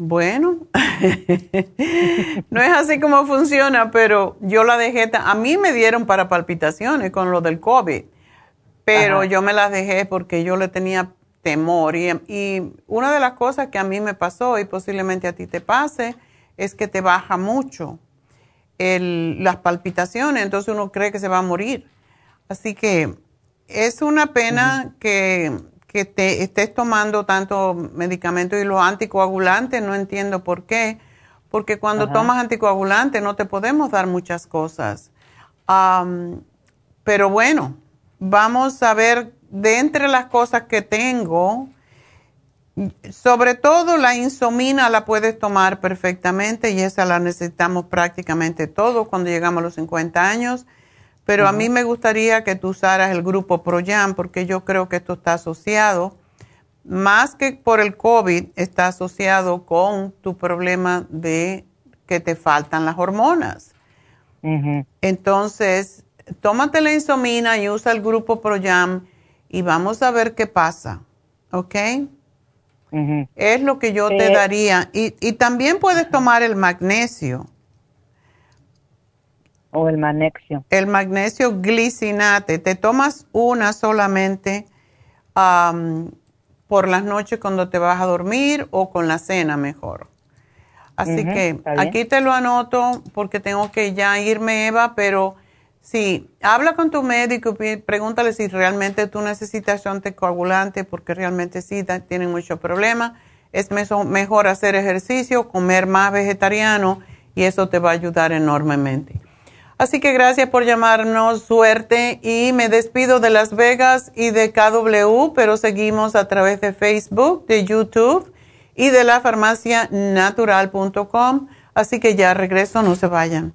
Bueno, *laughs* no es así como funciona, pero yo la dejé. A mí me dieron para palpitaciones con lo del COVID, pero Ajá. yo me las dejé porque yo le tenía temor. Y, y una de las cosas que a mí me pasó y posiblemente a ti te pase es que te baja mucho el- las palpitaciones, entonces uno cree que se va a morir. Así que es una pena que, que te estés tomando tanto medicamento y los anticoagulantes, no entiendo por qué, porque cuando Ajá. tomas anticoagulantes no te podemos dar muchas cosas. Am, pero bueno, vamos a ver de entre las cosas que tengo, sobre todo la insomina la puedes tomar perfectamente y esa la necesitamos prácticamente todos cuando llegamos a los 50 años. Pero a mí me gustaría que tú usaras el grupo ProYam porque yo creo que esto está asociado, más que por el COVID, está asociado con tu problema de que te faltan las hormonas. Entonces, tómate la insomina y usa el grupo ProYam y vamos a ver qué pasa, ¿ok? Es lo que yo te daría. Y, y también puedes tomar el magnesio. O el magnesio. El magnesio glicinate. Te tomas una solamente por las noches cuando te vas a dormir o con la cena mejor. Así que aquí te lo anoto porque tengo que ya irme, Eva, pero sí, habla con tu médico y pregúntale si realmente tú necesitas anticoagulante porque realmente sí tienen mucho problema. Es mejor hacer ejercicio, comer más vegetariano y eso te va a ayudar enormemente. Así que gracias por llamarnos, suerte y me despido de Las Vegas y de KW, pero seguimos a través de Facebook, de YouTube y de la farmacianatural.com. Así que ya regreso, no se vayan.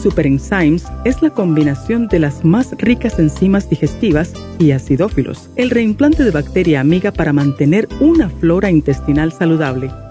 Super Enzymes es la combinación de las más ricas enzimas digestivas y acidófilos, el reimplante de bacteria amiga para mantener una flora intestinal saludable.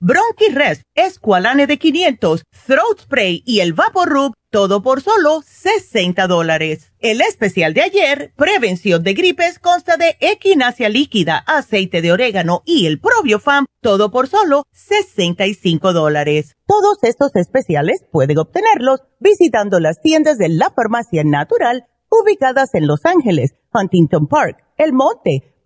Bronchi Rest, Esqualane de 500, Throat Spray y el Rub todo por solo 60 dólares. El especial de ayer, prevención de gripes, consta de equinacia líquida, aceite de orégano y el probiofam, todo por solo 65 dólares. Todos estos especiales pueden obtenerlos visitando las tiendas de la farmacia natural ubicadas en Los Ángeles, Huntington Park, El Monte,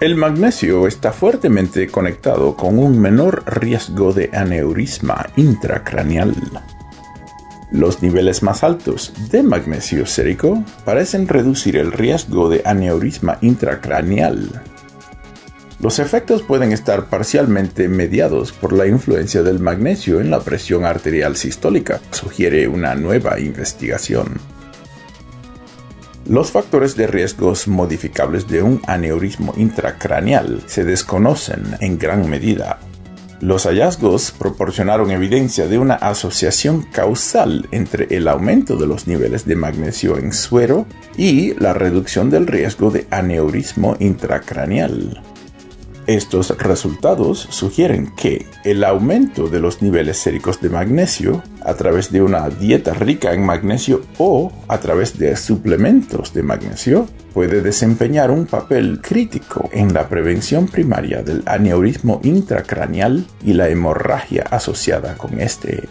El magnesio está fuertemente conectado con un menor riesgo de aneurisma intracraneal. Los niveles más altos de magnesio sérico parecen reducir el riesgo de aneurisma intracraneal. Los efectos pueden estar parcialmente mediados por la influencia del magnesio en la presión arterial sistólica, sugiere una nueva investigación. Los factores de riesgos modificables de un aneurismo intracraneal se desconocen en gran medida. Los hallazgos proporcionaron evidencia de una asociación causal entre el aumento de los niveles de magnesio en suero y la reducción del riesgo de aneurismo intracraneal. Estos resultados sugieren que el aumento de los niveles séricos de magnesio a través de una dieta rica en magnesio o a través de suplementos de magnesio puede desempeñar un papel crítico en la prevención primaria del aneurismo intracraneal y la hemorragia asociada con este.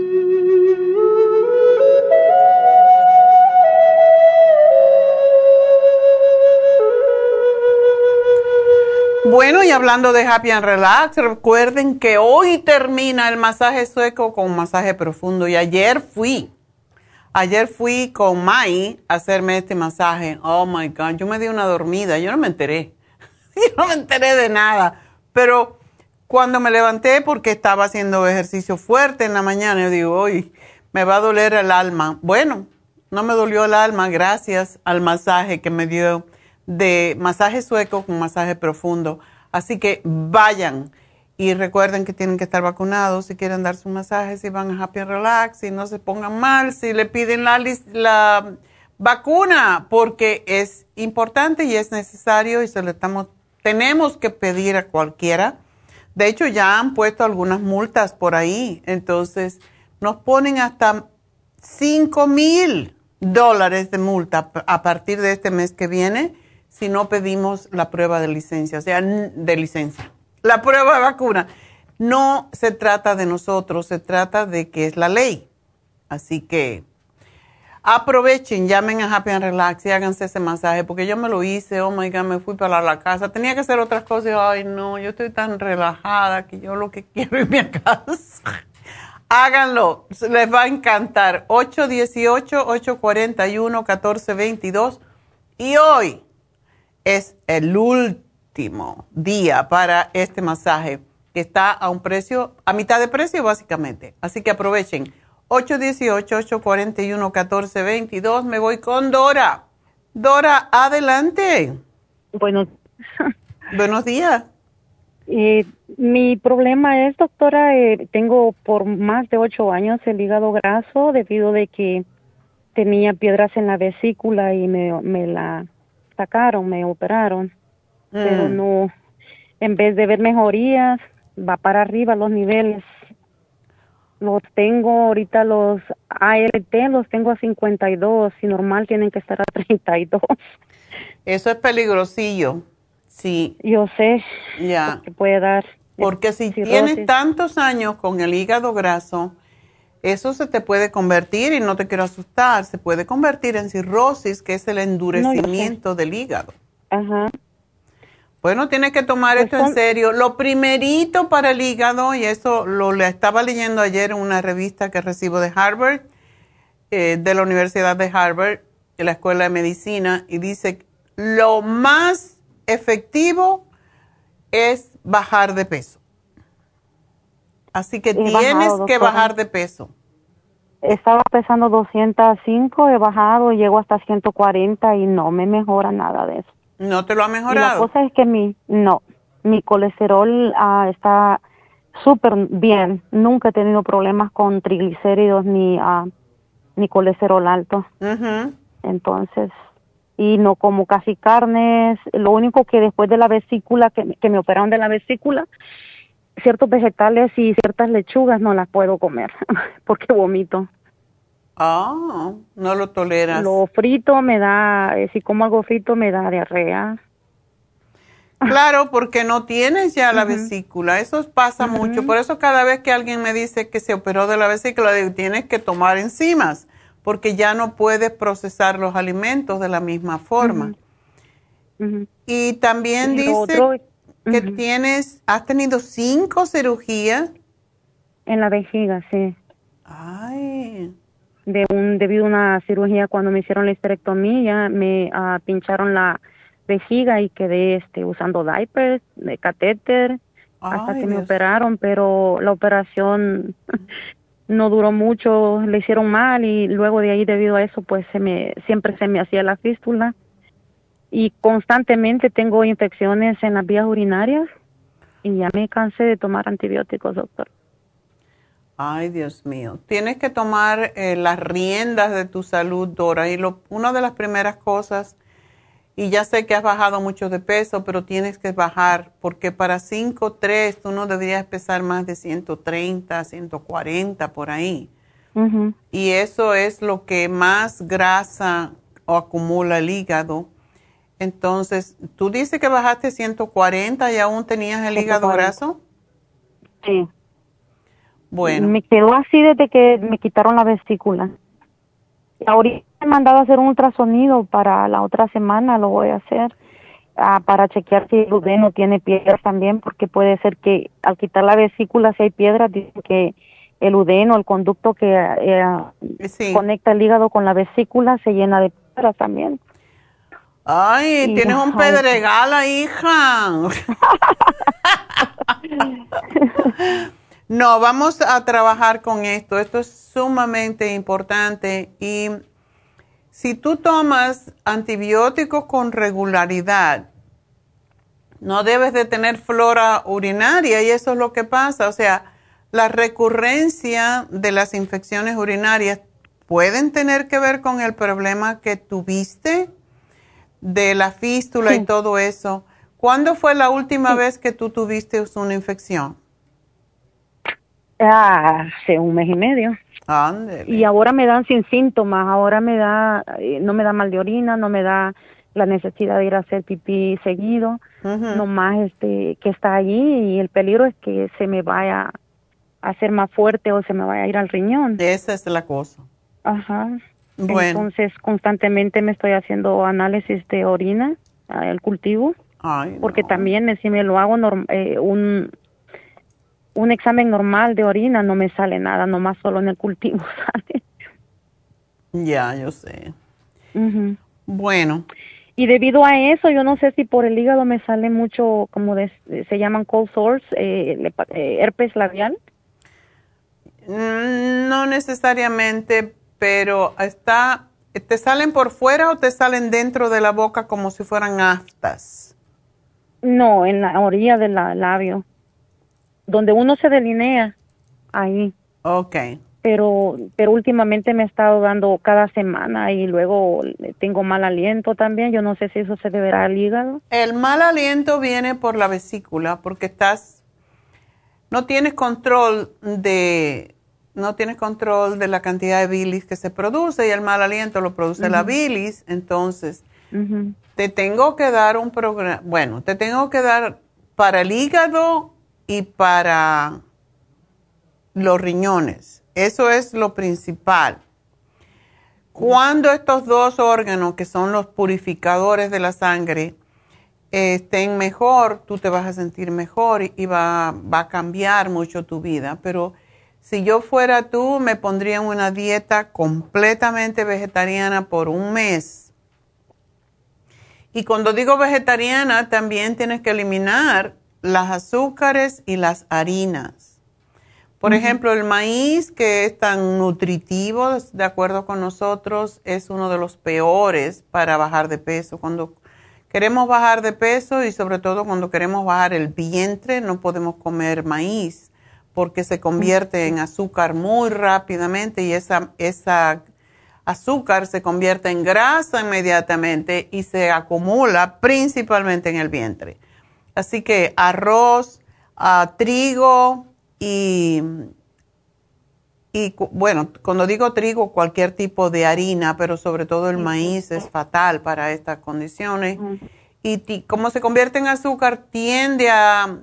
Bueno, y hablando de Happy and Relax, recuerden que hoy termina el masaje sueco con masaje profundo y ayer fui Ayer fui con Mai a hacerme este masaje. Oh my God, yo me di una dormida, yo no me enteré. *laughs* Yo no me enteré de nada. Pero cuando me levanté, porque estaba haciendo ejercicio fuerte en la mañana, yo digo, uy, me va a doler el alma. Bueno, no me dolió el alma gracias al masaje que me dio de masaje sueco con masaje profundo. Así que vayan y recuerden que tienen que estar vacunados si quieren dar su masaje, si van a Happy Relax, y no se pongan mal, si le piden la, la vacuna, porque es importante y es necesario y se lo estamos, tenemos que pedir a cualquiera. De hecho, ya han puesto algunas multas por ahí, entonces nos ponen hasta 5 mil dólares de multa a partir de este mes que viene si no pedimos la prueba de licencia, o sea, de licencia la prueba de vacuna. No se trata de nosotros, se trata de que es la ley. Así que aprovechen, llamen a Happy and Relax y háganse ese masaje, porque yo me lo hice, oh my God, me fui para la casa, tenía que hacer otras cosas, ay no, yo estoy tan relajada que yo lo que quiero es a casa. *laughs* Háganlo, les va a encantar. 818-841-1422. Y hoy es el último día para este masaje, que está a un precio, a mitad de precio básicamente. Así que aprovechen. 818-841-1422. Me voy con Dora. Dora, adelante. Buenos, *laughs* Buenos días. Eh, mi problema es, doctora, eh, tengo por más de ocho años el hígado graso debido de que tenía piedras en la vesícula y me, me la sacaron, me operaron pero mm. no, en vez de ver mejorías, va para arriba los niveles. Los tengo ahorita los ALT, los tengo a 52 y normal tienen que estar a *laughs* 32. Eso es peligrosillo, sí. Yo sé. Ya. Que puede dar. Porque si tienes tantos años con el hígado graso, eso se te puede convertir, y no te quiero asustar, se puede convertir en cirrosis, que es el endurecimiento del hígado. Ajá. Bueno, tienes que tomar esto en serio. Lo primerito para el hígado, y eso lo le estaba leyendo ayer en una revista que recibo de Harvard, eh, de la Universidad de Harvard, de la Escuela de Medicina, y dice, lo más efectivo es bajar de peso. Así que tienes que bajar de peso. Estaba pesando 205, he bajado, llego hasta 140 y no me mejora nada de eso. ¿No te lo ha mejorado? la cosa es que mi, no, mi colesterol ah, está súper bien. Nunca he tenido problemas con triglicéridos ni, uh, ni colesterol alto. Entonces, y no como casi carnes. Lo único que después de la vesícula, que, que me operaron de la vesícula, ciertos vegetales y ciertas lechugas no las puedo comer *laughs* porque vomito. Ah, no lo toleras. Lo frito me da, eh, si como algo frito me da diarrea. Claro, porque no tienes ya la vesícula, eso pasa mucho. Por eso cada vez que alguien me dice que se operó de la vesícula, digo, tienes que tomar enzimas, porque ya no puedes procesar los alimentos de la misma forma. Y también dice que tienes, has tenido cinco cirugías. En la vejiga, sí. Ay. de un debido a una cirugía cuando me hicieron la histerectomía, me ah, pincharon la vejiga y quedé este usando diapers, de catéter hasta que me operaron, pero la operación *laughs* no duró mucho, le hicieron mal y luego de ahí debido a eso pues se me siempre se me hacía la fístula y constantemente tengo infecciones en las vías urinarias y ya me cansé de tomar antibióticos, doctor. Ay, Dios mío. Tienes que tomar eh, las riendas de tu salud, Dora. Y lo, una de las primeras cosas, y ya sé que has bajado mucho de peso, pero tienes que bajar, porque para 5'3 tú no deberías pesar más de 130, 140 por ahí. Y eso es lo que más grasa o acumula el hígado. Entonces, tú dices que bajaste 140 y aún tenías el hígado graso. Sí. Bueno. Me quedó así desde que me quitaron la vesícula. Ahorita me han mandado a hacer un ultrasonido para la otra semana, lo voy a hacer, ah, para chequear si el udeno tiene piedras también, porque puede ser que al quitar la vesícula, si hay piedras, dice que el udeno, el conducto que eh, conecta el hígado con la vesícula, se llena de piedras también. Ay, tienes un pedregal, hija. *laughs* No, vamos a trabajar con esto. Esto es sumamente importante y si tú tomas antibióticos con regularidad, no debes de tener flora urinaria y eso es lo que pasa. O sea, la recurrencia de las infecciones urinarias pueden tener que ver con el problema que tuviste de la fístula y todo eso. ¿Cuándo fue la última vez que tú tuviste una infección? hace un mes y medio. Y ahora me dan sin síntomas, ahora me da, eh, no me da mal de orina, no me da la necesidad de ir a hacer pipí seguido, nomás este, que está allí y el peligro es que se me vaya a hacer más fuerte o se me vaya a ir al riñón. Esa es la cosa. Ajá. Bueno. Entonces constantemente me estoy haciendo análisis de orina, el cultivo, porque también si me lo hago eh, un un examen normal de orina no me sale nada, nomás solo en el cultivo *laughs* sale. Ya, yo sé. Bueno. Y debido a eso, yo no sé si por el hígado me sale mucho, como se llaman cold sores, eh, eh, herpes labial. Mm, no necesariamente, pero está, ¿te salen por fuera o te salen dentro de la boca como si fueran aftas? No, en la orilla del labio donde uno se delinea, ahí. Ok. Pero, pero últimamente me he estado dando cada semana y luego tengo mal aliento también. Yo no sé si eso se deberá al hígado. El mal aliento viene por la vesícula, porque estás, no tienes control de, no tienes control de la cantidad de bilis que se produce y el mal aliento lo produce la bilis. Entonces, te tengo que dar un programa, bueno, te tengo que dar para el hígado y para los riñones. Eso es lo principal. Cuando estos dos órganos, que son los purificadores de la sangre, estén mejor, tú te vas a sentir mejor y, va, va, a cambiar mucho tu vida. Pero si yo fuera tú, me pondría en una dieta completamente vegetariana por un mes. Y cuando digo vegetariana, también tienes que eliminar las azúcares y las harinas. Por ejemplo, el maíz, que es tan nutritivo, de acuerdo con nosotros, es uno de los peores para bajar de peso. Cuando queremos bajar de peso y sobre todo cuando queremos bajar el vientre, no podemos comer maíz porque se convierte en azúcar muy rápidamente y esa, esa azúcar se convierte en grasa inmediatamente y se acumula principalmente en el vientre. Así que arroz, ah, trigo y, y, bueno, cuando digo trigo, cualquier tipo de harina, pero sobre todo el maíz es fatal para estas condiciones. Y como se convierte en azúcar, tiende a,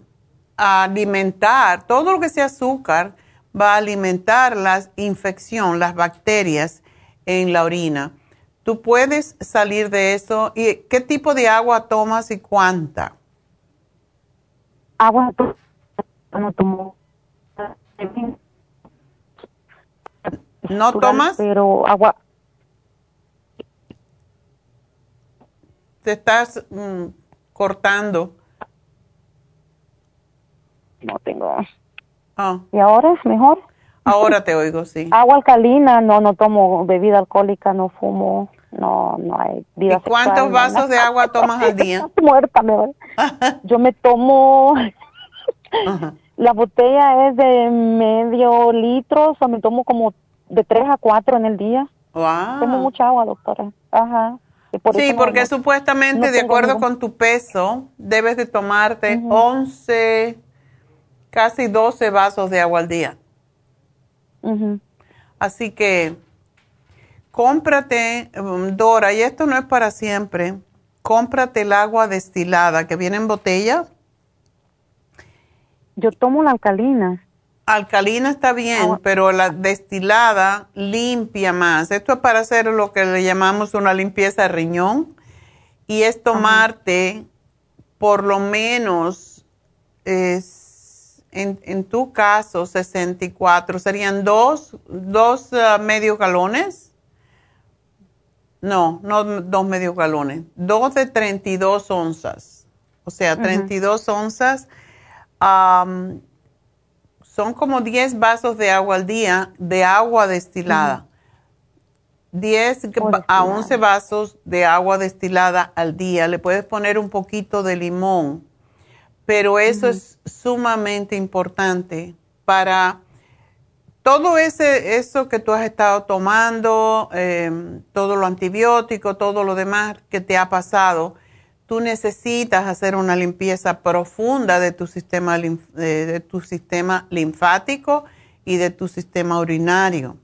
alimentar, todo lo que sea azúcar va a alimentar la infección, las bacterias en la orina. Tú puedes salir de eso. ¿Y qué tipo de agua tomas y cuánta? agua no tomo ¿No tomas? Pero agua. Te estás mm, cortando. No tengo. Ah. ¿Y ahora es mejor? Ahora te oigo, sí. *laughs* Agua alcalina, no, no tomo bebida alcohólica, no fumo, no, no hay vida ¿Y cuántos sexual, vasos no. de agua tomas al día? *laughs* Muerta, me voy. Yo me tomo, la botella es de medio litro, o sea, me tomo como de tres a cuatro en el día. Wow. Tomo mucha agua, doctora. Ajá. Por sí, porque no- supuestamente, no de acuerdo ningún- con tu peso, debes de tomarte 11, casi 12 vasos de agua al día. Así que cómprate, um, Dora, y esto no es para siempre, cómprate el agua destilada que viene en botella. Yo tomo la alcalina. Alcalina está bien, pero la destilada limpia más. Esto es para hacer lo que le llamamos una limpieza de riñón y es tomarte por lo menos, es, en, en tu caso, 64, serían dos, dos ah, medios galones. No, no dos medios galones, dos de 32 onzas. O sea, Ujú. 32 onzas. am, son como 10 vasos de agua al día de agua destilada. 10 va- a 11 vasos de agua destilada al día. Le puedes poner un poquito de limón, pero eso es sumamente importante para todo ese, eso que tú has estado tomando, eh, todo lo antibiótico, todo lo demás que te ha pasado, tú necesitas hacer una limpieza profunda de tu sistema, de tu sistema linfático y de tu sistema urinario.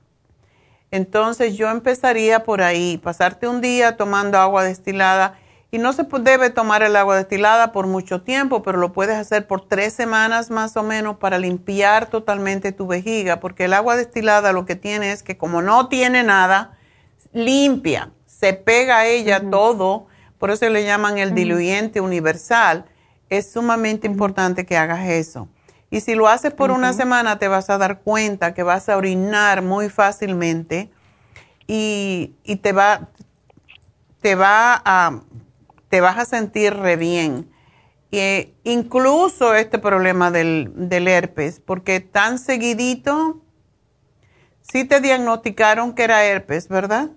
Entonces yo empezaría por ahí, pasarte un día tomando agua destilada y no se debe tomar el agua destilada por mucho tiempo, pero lo puedes hacer por tres semanas más o menos para limpiar totalmente tu vejiga, porque el agua destilada lo que tiene es que como no tiene nada, limpia, se pega a ella todo, por eso le llaman el diluyente universal. Es sumamente importante que hagas eso. Y si lo haces por una semana, te vas a dar cuenta que vas a orinar muy fácilmente y, y te va, te va a, te vas a sentir re bien. Y, eh, incluso este problema del, del herpes, porque tan seguidito, sí te diagnosticaron que era herpes, ¿verdad?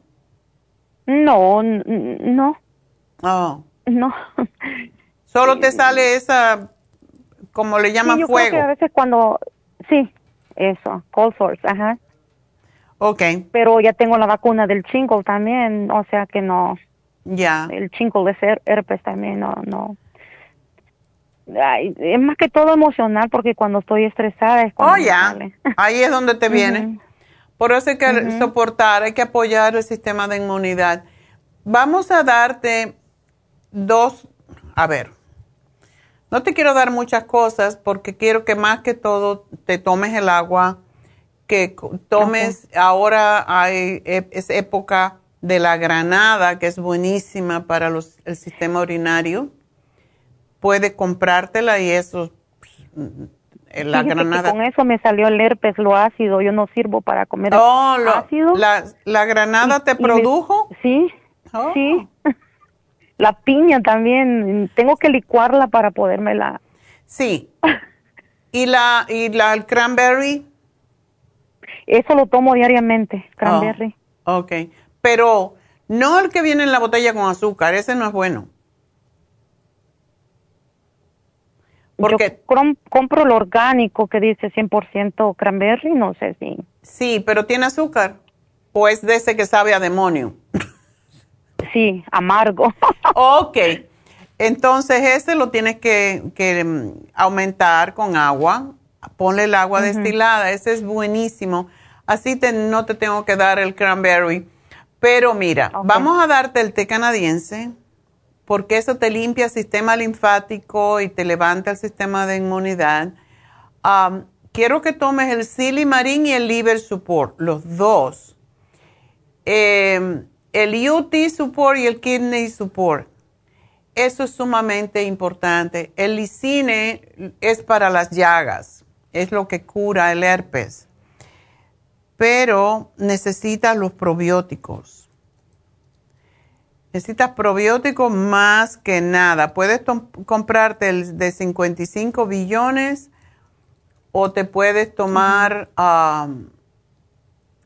No, no, Oh. no. Solo te sale esa, como le llaman sí, yo creo fuego. que a veces cuando, sí, eso, cold sores, ajá. Ok. Pero ya tengo la vacuna del chingle también, o sea que no. Ya. El chingle es her- herpes también, no, no. Ay, es más que todo emocional porque cuando estoy estresada es cuando Oh, ya. sale. *laughs* Ahí es donde te viene. Por eso hay que soportar, hay que apoyar el sistema de inmunidad. Vamos a darte dos, a ver, no te quiero dar muchas cosas porque quiero que más que todo te tomes el agua, que tomes, ahora hay, e- es época de la granada, que es buenísima para los, el sistema urinario. Puede comprártela y eso, pues, la Fíjese granada. con eso me salió el herpes, lo ácido. Yo no sirvo para comer Oh, lo- ácido. la, la granada te y me- produjo. Oh. Sí, sí. *laughs* La piña también, tengo que licuarla para podérmela. Sí. ¿Y la, y la el cranberry? Eso lo tomo diariamente, cranberry. Oh, ok. Pero no el que viene en la botella con azúcar, ese no es bueno. Porque Yo compro el orgánico que dice 100% cranberry, no sé si. sí, pero tiene azúcar. O es de ese que sabe a demonio. Sí, amargo. *laughs* ok. Entonces ese lo tienes que, que, mm, aumentar con agua. Ponle el agua destilada. Ese es buenísimo. Así te, no te tengo que dar el cranberry. Pero mira, vamos a darte el té canadiense porque eso te limpia el sistema linfático y te levanta el sistema de inmunidad. Quiero que tomes el Silimarín y el Liver Support, los dos. Em, el UT Support y el Kidney Support. Eso es sumamente importante. El lisine es para las llagas, es lo que cura el herpes. Pero necesitas los probióticos. Necesitas probióticos más que nada. Puedes comprarte el de 55 billones o te puedes tomar,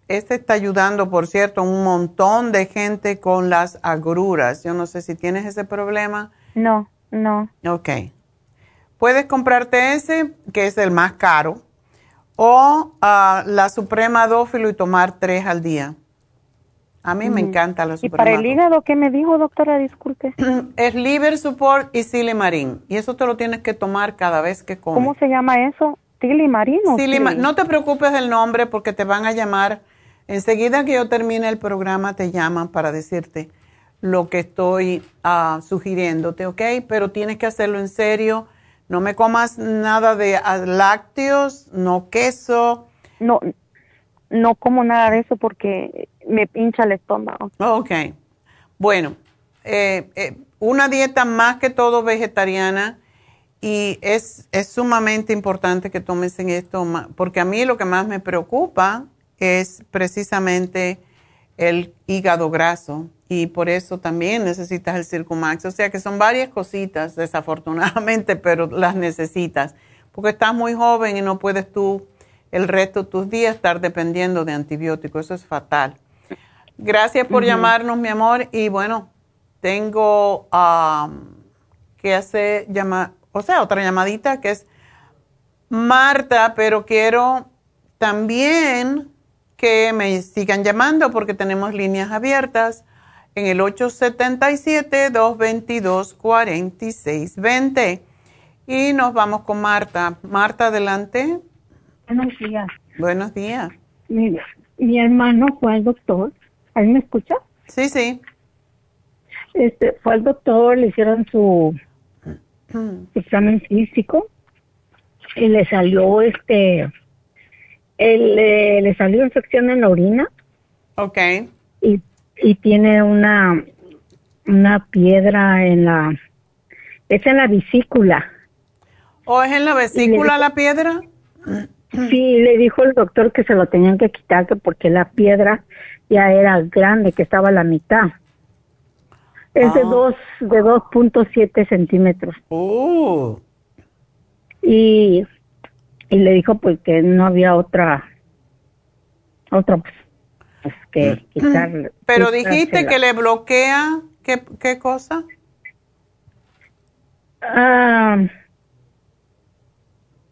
este está ayudando, por cierto, un montón de gente con las agruras. Yo no sé si tienes ese problema. No, no. Ok. Puedes comprarte ese, que es el más caro, o ah, la Suprema Dófilo y tomar tres al día. A mí me encanta la Suprema. ¿Y para el hígado qué me dijo, doctora? Disculpe. *clears throat* es Liver Support y Silimarín. Y eso te lo tienes que tomar cada vez que comes. ¿Cómo se llama eso? ¿Silimarín o No te preocupes del nombre porque te van a llamar. Enseguida que yo termine el programa te llaman para decirte lo que estoy uh, sugiriéndote, ¿ok? Pero tienes que hacerlo en serio no me comas nada de lácteos, no queso. No, no como nada de eso porque me pincha el estómago. Ok. Bueno, eh, eh, una dieta más que todo vegetariana y es, es sumamente importante que tomes en esto, porque a mí lo que más me preocupa es precisamente el hígado graso y por eso también necesitas el Circumax. O sea que son varias cositas, *laughs* desafortunadamente, pero las necesitas, porque estás muy joven y no puedes tú el resto de tus días estar dependiendo de antibióticos. Eso es fatal. Gracias por llamarnos, mi amor. Y bueno, tengo que hacer llamar, o sea, otra llamadita que es Marta, pero quiero también que me sigan llamando porque tenemos líneas abiertas en el 877-222-4620. Y nos vamos con Marta. Marta, adelante. Buenos días. Buenos días. Mira, mi hermano fue al doctor. ¿Ahí me escucha? Sí, sí. Este, fue al doctor, le hicieron su *clears throat* examen físico y le salió este, le salió infección en la orina. Ok. Y y tiene una, una piedra en la, es en la vesícula. ¿O es en la vesícula la piedra? Sí, le dijo el doctor que se lo tenían que quitar que porque la piedra ya era grande, que estaba a la mitad. Es de ah. dos, de 2.7 centímetros. Oh. Y, y le dijo pues que no había otra, otra pues, que quitar. Pero dijiste que le bloquea, ¿qué, qué cosa? Ah,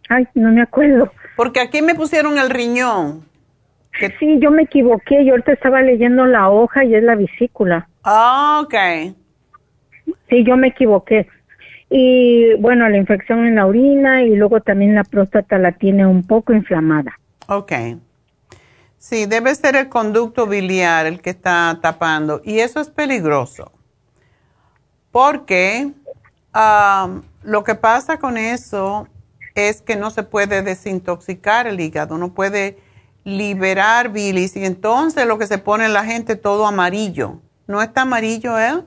ay, no me acuerdo. Porque aquí me pusieron el riñón. Que... Sí, yo me equivoqué. Yo ahorita estaba leyendo la hoja y es la vesícula. Ah, ok. Sí, yo me equivoqué. Y bueno, la infección en la orina y luego también la próstata la tiene un poco inflamada. Ok. Sí, debe ser el conducto biliar el que está tapando y eso es peligroso porque lo que pasa con eso es que no se puede desintoxicar el hígado, no puede liberar bilis y entonces lo que se pone en la gente todo amarillo. ¿No está amarillo él?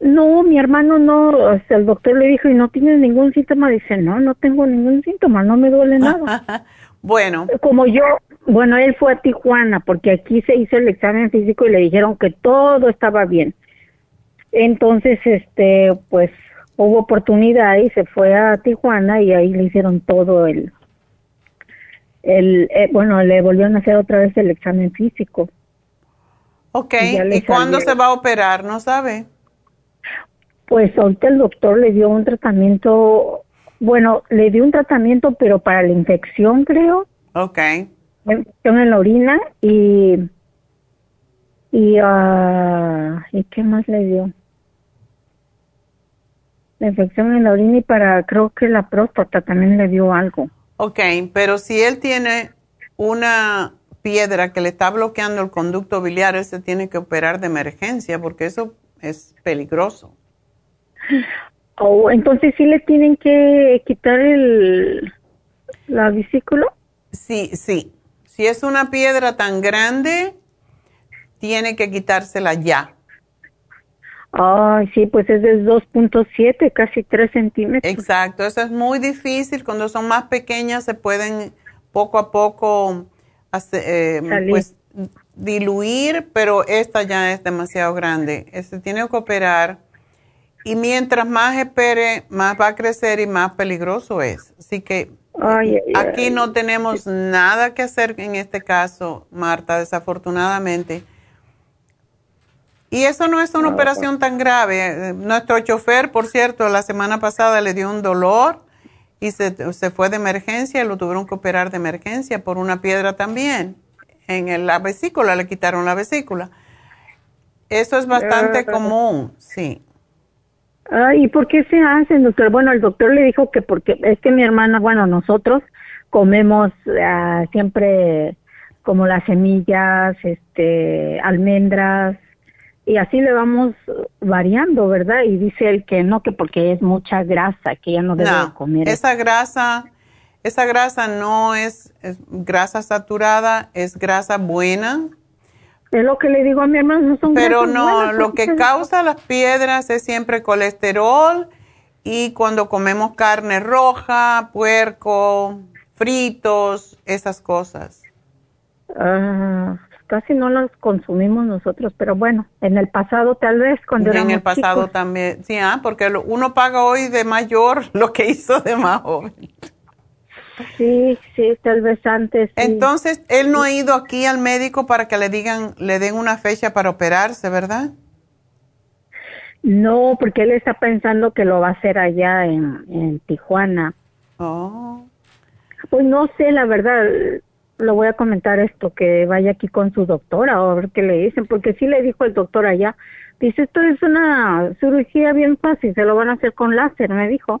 No, mi hermano no, el doctor le dijo y no tiene ningún síntoma, dice, no, no tengo ningún síntoma, no me duele nada. *laughs* bueno. Como yo, bueno, él fue a Tijuana porque aquí se hizo el examen físico y le dijeron que todo estaba bien. Entonces, este, pues hubo oportunidad y se fue a Tijuana y ahí le hicieron todo el, el, eh, bueno, le volvieron a hacer otra vez el examen físico. Ok, ¿y, cuándo se va a operar? ¿No sabe? Pues ahorita el doctor le dio un tratamiento, bueno, le dio un tratamiento, pero para la infección, creo. Ok infección en la orina y y uh, y qué más le dio la infección en la orina y para creo que la próstata también le dio algo Ok, pero si él tiene una piedra que le está bloqueando el conducto biliar, él se tiene que operar de emergencia porque eso es peligroso. Oh, entonces sí le tienen que quitar el la vesícula. Sí, sí. Si es una piedra tan grande, tiene que quitársela ya. Ay, sí, pues es de 2.7, casi 3 centímetros. Exacto, eso es muy difícil. Cuando son más pequeñas se pueden poco a poco hace- eh, pues diluir, pero esta ya es demasiado grande. Se tiene que operar y mientras más espere, más va a crecer y más peligroso es. Así que Ay, ay, aquí ay. no tenemos nada que hacer en este caso, Marta, desafortunadamente. Y eso no es una Ah, operación tan grave. Nuestro chofer, por cierto, la semana pasada le dio un dolor y se, se fue de emergencia lo tuvieron que operar de emergencia por una piedra también. En la vesícula, le quitaron la vesícula. Eso es bastante Ah. común, sí. Ah, ¿Y por qué se hacen, doctor? Bueno, el doctor le dijo que porque es que mi hermana, bueno, nosotros comemos ah, siempre como las semillas, este, almendras, y así le vamos variando, ¿verdad? Y dice él que no, que porque es mucha grasa, que ya no debe No, comer. esa grasa, esa grasa no es, es grasa saturada, es grasa buena. Es lo que le digo a mi hermano, no son Pero no, buenas, lo que causa las piedras es siempre colesterol y cuando comemos carne roja, puerco, fritos, esas cosas. Ah, casi no las consumimos nosotros, pero bueno, en el pasado tal vez cuando Y en el pasado chicos. también, sí, ah, porque uno paga hoy de mayor *laughs* lo que hizo de más joven. Sí, sí, tal vez antes. sí. Entonces, él no ha ido aquí al médico para que le digan, le den una fecha para operarse, ¿verdad? No, porque él está pensando que lo va a hacer allá en, en Tijuana. Oh. Pues no sé, la verdad, le voy a comentar esto, que vaya aquí con su doctora a ver qué le dicen, porque sí le dijo el doctor allá, dice, esto es una cirugía bien fácil, se lo van a hacer con láser, me dijo.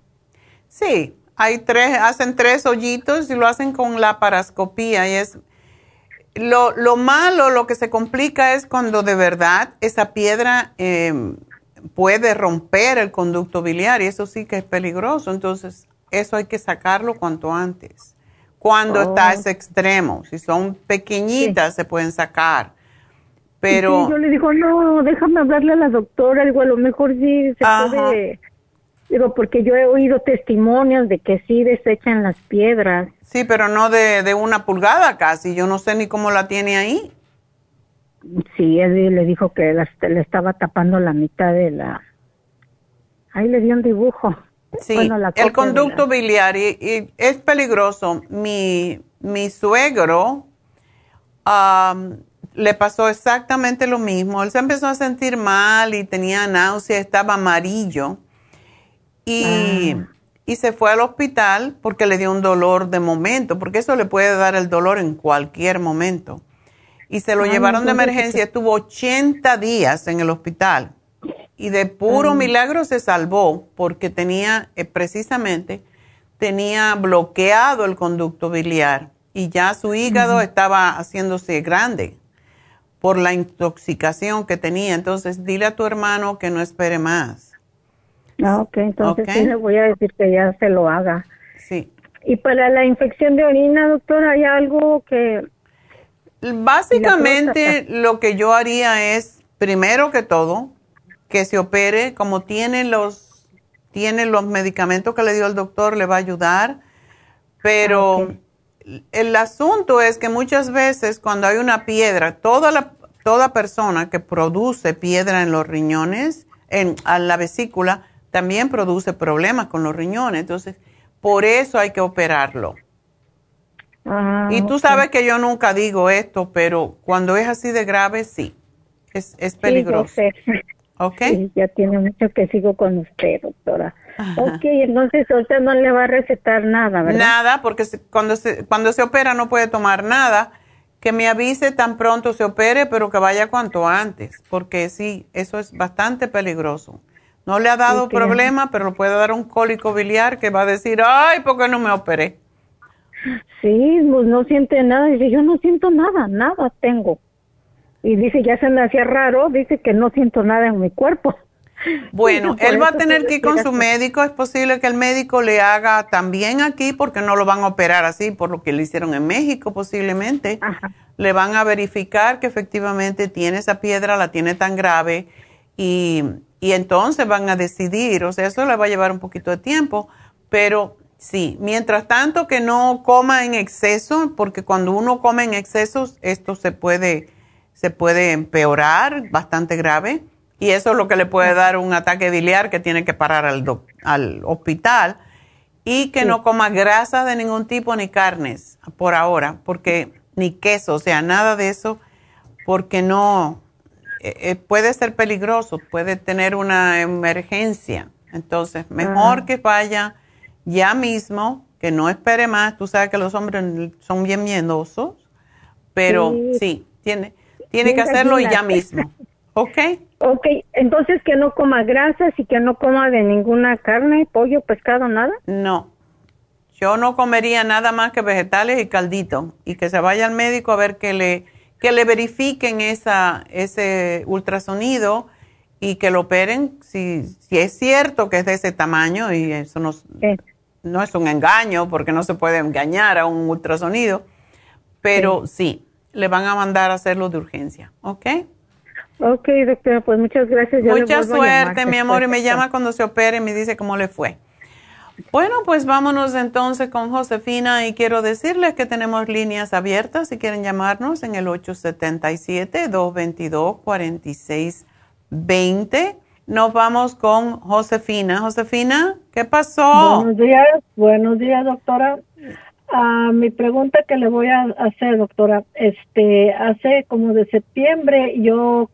Sí, hay tres, hacen tres hoyitos y lo hacen con la parascopía y es lo, lo malo, lo que se complica es cuando de verdad esa piedra eh, puede romper el conducto biliar y eso sí que es peligroso. Entonces, eso hay que sacarlo cuanto antes. Cuando Oh. está ese extremo, si son pequeñitas se pueden sacar. Pero Sí, yo le digo, no, déjame hablarle a la doctora, digo, a lo mejor sí se Ajá. puede, digo, porque yo he oído testimonios de que sí desechan las piedras. sí, pero no de, de una pulgada casi. Yo no sé ni cómo la tiene ahí. Sí, él le dijo que las- le estaba tapando la mitad de la... Ahí le dio un dibujo. Sí, Bueno, la el conducto biliar y, y es peligroso. Mi, mi suegro le pasó exactamente lo mismo. Él se empezó a sentir mal y tenía náusea, estaba amarillo. Y, y se fue al hospital porque le dio un dolor de momento, porque eso le puede dar el dolor en cualquier momento. Y se lo llevaron de emergencia, estuvo 80 días en el hospital. Y de puro milagro se salvó porque tenía, eh, precisamente, tenía bloqueado el conducto biliar y ya su hígado estaba haciéndose grande por la intoxicación que tenía. Entonces, dile a tu hermano que no espere más. Ah, ok, entonces sí le voy a decir que ya se lo haga. Sí. Y para la infección de orina, doctora, ¿hay algo que...? Básicamente lo que yo haría es, primero que todo, que se opere, como tiene los, tiene los medicamentos que le dio el doctor, le va a ayudar, pero el asunto es que muchas veces cuando hay una piedra, toda la, toda persona que produce piedra en los riñones, en a la vesícula, también produce problemas con los riñones, entonces por eso hay que operarlo. Ah, Y tú sabes que yo nunca digo esto, pero cuando es así de grave, sí, es, es Sí, yo peligroso. *laughs* Sí, ya tiene mucho que sigo con usted, doctora. Ajá. Ok, entonces usted no le va a recetar nada, ¿verdad? Nada, porque cuando, se, cuando se opera no puede tomar nada. Que me avise tan pronto se opere, pero que vaya cuanto antes, porque sí, eso es bastante peligroso. No le ha dado Sí, problema, pero le puede dar un cólico biliar que va a decir, ay, ¿por qué no me operé? Sí, pues no siente nada. Dice, yo no siento nada, nada tengo. Y dice, ya se me hacía raro, dice que no siento nada en mi cuerpo. *laughs* Bueno, él va a tener que ir con su médico. Es posible que el médico le haga también aquí porque no lo van a operar así por lo que le hicieron en México posiblemente. Le van a verificar que efectivamente tiene esa piedra, la tiene tan grave y, y entonces van a decidir. O sea, eso le va a llevar un poquito de tiempo, pero Sí, mientras tanto que no coma en exceso, porque cuando uno come en exceso, esto se puede, se puede empeorar bastante grave y eso es lo que le puede dar un ataque biliar que tiene que parar al, al hospital y que no coma grasa de ningún tipo ni carnes por ahora, porque ni queso, o sea, nada de eso, porque no eh, eh, puede ser peligroso, puede tener una emergencia. Entonces, mejor que vaya ya mismo, que no espere más. Tú sabes que los hombres son bien miedosos, pero sí, tiene, tiene que hacerlo ya mismo. ¿Ok? Ok, entonces que no coma grasas y que no coma de ninguna carne, pollo, pescado, nada. No, yo no comería nada más que vegetales y caldito y que se vaya al médico a ver que le, que le verifiquen esa, ese ultrasonido y que lo operen si, si es cierto que es de ese tamaño y eso no, no es un engaño porque no se puede engañar a un ultrasonido, pero sí, le van a mandar a hacerlo de urgencia, ¿ok? Ok, doctora, pues muchas gracias. Mucha suerte, mi amor, y me llama cuando se opere y me dice cómo le fue. Bueno, pues vámonos entonces con Josefina y quiero decirles que tenemos líneas abiertas si quieren llamarnos en el 877-222-4620. Nos vamos con Josefina. Josefina, ¿qué pasó? Buenos días, buenos días, doctora. Ah, mi pregunta que le voy a hacer, doctora, este, hace como de septiembre yo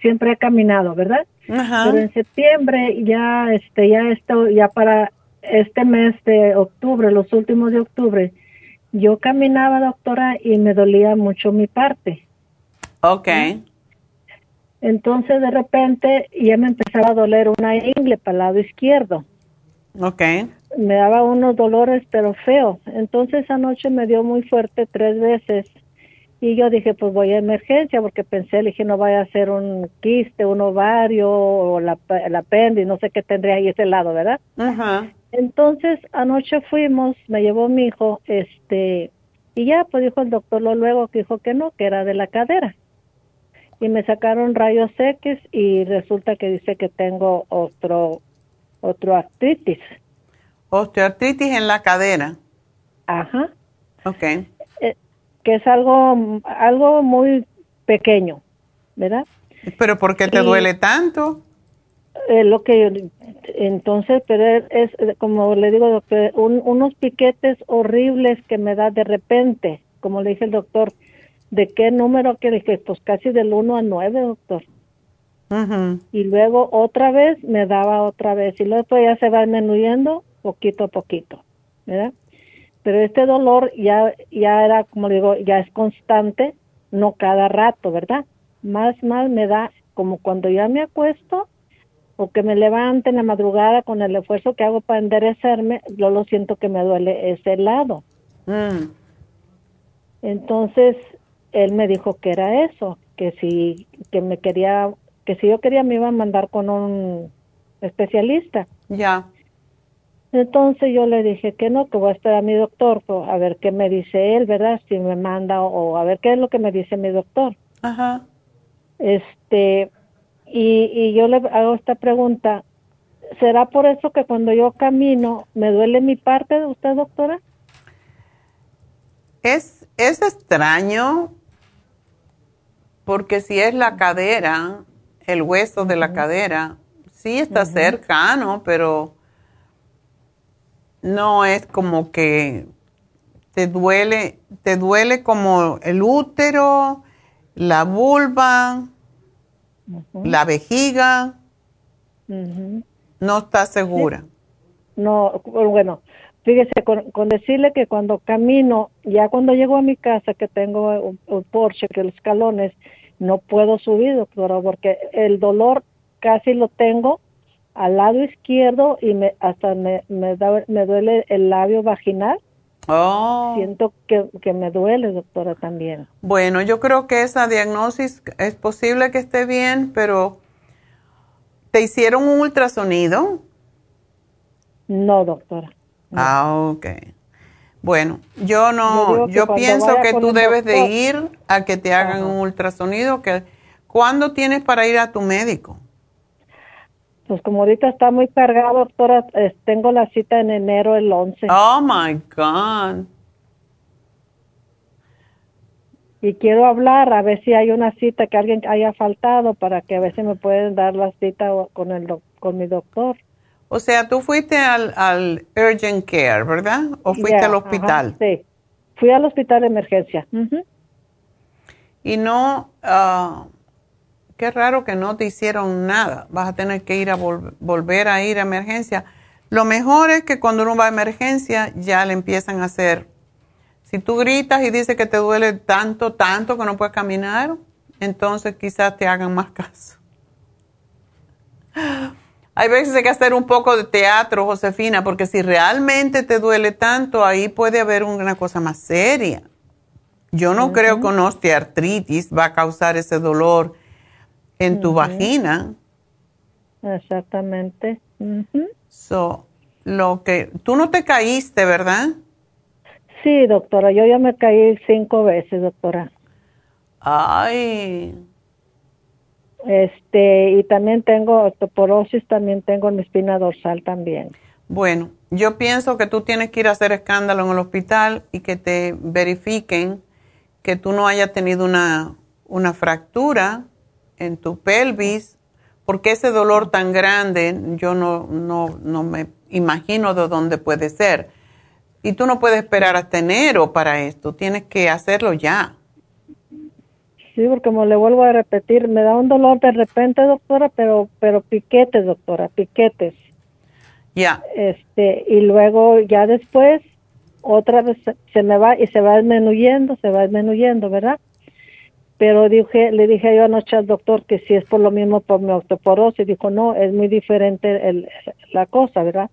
siempre he caminado, ¿verdad? Ajá. Pero en septiembre ya, este, ya esto, ya para este mes de octubre, los últimos de octubre, yo caminaba, doctora, y me dolía mucho mi parte. Ok. Entonces, de repente, ya me empezaba a doler una ingle para el lado izquierdo. Ok. Me daba unos dolores, pero feo. Entonces, anoche me dio muy fuerte tres veces. Y yo dije, pues voy a emergencia, porque pensé, le dije, no vaya a ser un quiste, un ovario, o la, el apéndice, no sé qué tendría ahí ese lado, ¿verdad? Ajá. Entonces, anoche fuimos, me llevó mi hijo, este, y ya, pues dijo el doctor lo luego que dijo que no, que era de la cadera. Y me sacaron rayos X y resulta que dice que tengo otro, otro artritis. Osteoartritis en la cadera. Ajá. Ok. Eh, que es algo, algo muy pequeño, ¿verdad? Pero ¿por qué te duele tanto? Eh, lo que entonces, pero es, como le digo, doctor, unos piquetes horribles que me da de repente, como le dije el doctor, ¿de qué número que dije? Pues casi del 1 a 9, doctor. Y luego otra vez me daba otra vez y luego ya se va disminuyendo poquito a poquito, ¿verdad? Pero este dolor ya ya era como le digo, ya es constante, no cada rato, ¿verdad? Más más me da como cuando ya me acuesto o que me levante en la madrugada con el esfuerzo que hago para enderezarme, yo lo siento que me duele ese lado. Mm. Entonces, él me dijo que era eso, que si que me quería que si yo quería me iba a mandar con un especialista. Ya. Entonces yo le dije que no, que voy a esperar a mi doctor, pues, a ver qué me dice él, ¿verdad? Si me manda o, o a ver qué es lo que me dice mi doctor. Ajá. Este, y, y yo le hago esta pregunta, ¿será por eso que cuando yo camino me duele mi parte de usted, doctora? Es, es extraño porque si es la cadera, el hueso de la cadera, sí está cercano, pero no es como que te duele, te duele como el útero, la vulva, la vejiga. No está segura. No, bueno, fíjese, con, decirle que cuando camino, ya cuando llego a mi casa, que tengo un, un Porsche, que los escalones, no puedo subir, doctora, porque el dolor casi lo tengo al lado izquierdo y me hasta me, me, da, me duele el labio vaginal. Oh. Siento que, que, me duele, doctora, también. Bueno, yo creo que esa diagnosis es posible que esté bien, pero ¿te hicieron un ultrasonido? No, doctora. No. Ah, ok. Bueno, yo no, yo, yo pienso que tú debes doctor, de ir a que te hagan un ultrasonido. Que, ¿Cuándo tienes para ir a tu médico? Pues como ahorita está muy cargado, doctora, eh, tengo la cita en enero el 11. Oh, my God. Y quiero hablar a ver si hay una cita que alguien haya faltado para que a ver si me pueden dar la cita con, el, con mi doctor. O sea, tú fuiste al, al urgent care, ¿verdad? ¿O fuiste al hospital? sí, fui al hospital de emergencia. Y no, ah, qué raro que no te hicieron nada. Vas a tener que ir a volver a ir a emergencia. Lo mejor es que cuando uno va a emergencia ya le empiezan a hacer. Si tú gritas y dices que te duele tanto, tanto que no puedes caminar, entonces quizás te hagan más caso. Hay veces hay que hacer un poco de teatro, Josefina, porque si realmente te duele tanto, ahí puede haber una cosa más seria. Yo no creo que una osteoartritis va a causar ese dolor en tu vagina. Exactamente. So, lo que tú no te caíste, ¿verdad? Sí, doctora, yo ya me caí cinco veces, doctora. Ay. Este, y también tengo osteoporosis, también tengo en mi espina dorsal también. Bueno, yo pienso que tú tienes que ir a hacer escándalo en el hospital y que te verifiquen que tú no hayas tenido una, una fractura en tu pelvis, porque ese dolor tan grande yo no, no, no me imagino de dónde puede ser. Y tú no puedes esperar hasta enero para esto, tienes que hacerlo ya. Sí, porque como le vuelvo a repetir, me da un dolor de repente, doctora, pero pero piquetes, doctora, piquetes. Ya. Este, y luego ya después otra vez se me va y se va disminuyendo, se va disminuyendo, ¿verdad? Pero dije, le dije yo anoche al doctor que si es por lo mismo por mi osteoporosis, dijo, no, es muy diferente el, la cosa, ¿verdad?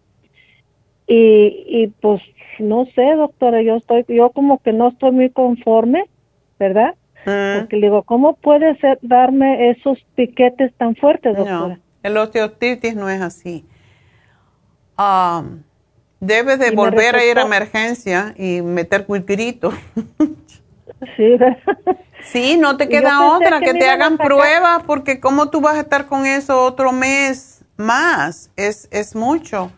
Y, y pues no sé, doctora, yo estoy, yo como que no estoy muy conforme, ¿verdad? Porque le digo, ¿cómo puede ser darme esos piquetes tan fuertes, doctora? No, el osteoartritis no es así. Um, debe de volver a ir a emergencia y meter grito. *laughs* sí, *laughs* sí, no te queda otra, que, te hagan pruebas, porque ¿cómo tú vas a estar con eso otro mes más? Es, es mucho.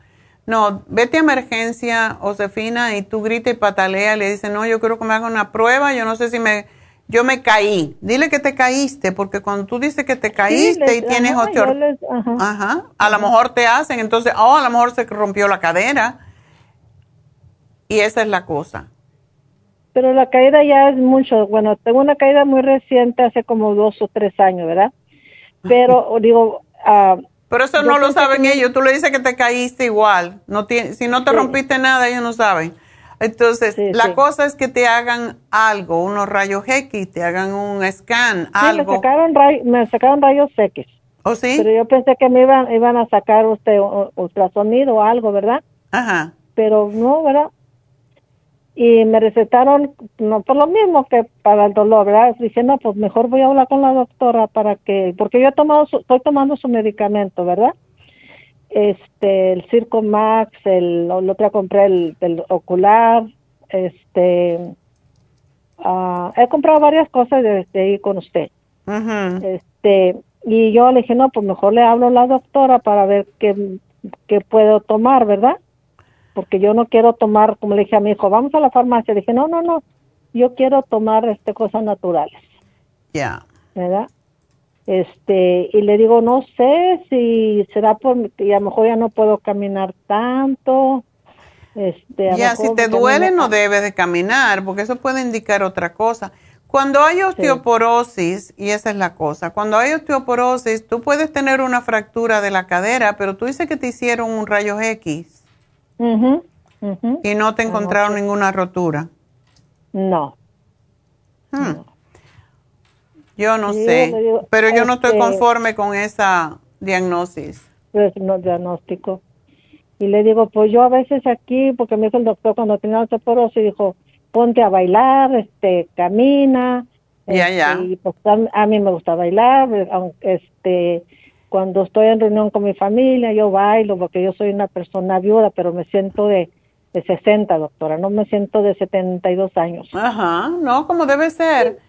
No, vete a emergencia, Josefina, y tú grita y patalea, le dice, no, yo quiero que me hagan una prueba, yo no sé si me yo me caí. Dile que te caíste, porque cuando tú dices que te caíste y tienes osteoartritis, ajá, a lo mejor te hacen, entonces, oh, a lo mejor se rompió la cadera. Y esa es la cosa. Pero la caída ya es mucho. Bueno, tengo una caída muy reciente, hace como dos o tres años, ¿verdad? Pero digo... Uh, pero eso no lo saben ellos. Tú le dices que te caíste igual. No si no te rompiste nada, ellos no saben. Entonces, la cosa es que te hagan algo, unos rayos X, te hagan un scan, algo. Me sacaron, me sacaron rayos X. ¿Oh, sí? Pero yo pensé que me iban, iban a sacar usted ultrasonido o algo, ¿verdad? Ajá. Pero no, ¿verdad? Y me recetaron, no por lo mismo que para el dolor, ¿verdad? Dije, no, pues mejor voy a hablar con la doctora para que, porque yo he tomado estoy tomando su medicamento, ¿verdad? este el Circo Max, el, el otro compré el, el ocular, este uh, he comprado varias cosas desde ahí con usted. Este y yo le dije, no, pues mejor le hablo a la doctora para ver qué, qué puedo tomar, ¿verdad? Porque yo no quiero tomar, como le dije a mi hijo, vamos a la farmacia. Le dije, no, no, no, yo quiero tomar este cosas naturales. Ya. ¿Verdad? este y le digo no sé si será por que a lo mejor ya no puedo caminar tanto este ya si te duele no debes de caminar porque eso puede indicar otra cosa cuando hay osteoporosis y esa es la cosa cuando hay osteoporosis tú puedes tener una fractura de la cadera pero tú dices que te hicieron un rayo X y no te encontraron ninguna rotura no. Hmm. no. Yo no sé, pero yo no estoy este, conforme con esa diagnosis. Pues no diagnóstico. Y le digo, pues yo a veces aquí, porque me dijo el doctor cuando tenía osteoporosis, dijo, ponte a bailar, este, camina. Ya, ya. Este, y pues a, mí me gusta bailar, este, cuando estoy en reunión con mi familia, yo bailo, porque yo soy una persona viuda, pero me siento de, de 60, doctora, no me siento de 72 años. Ajá, no, como debe ser.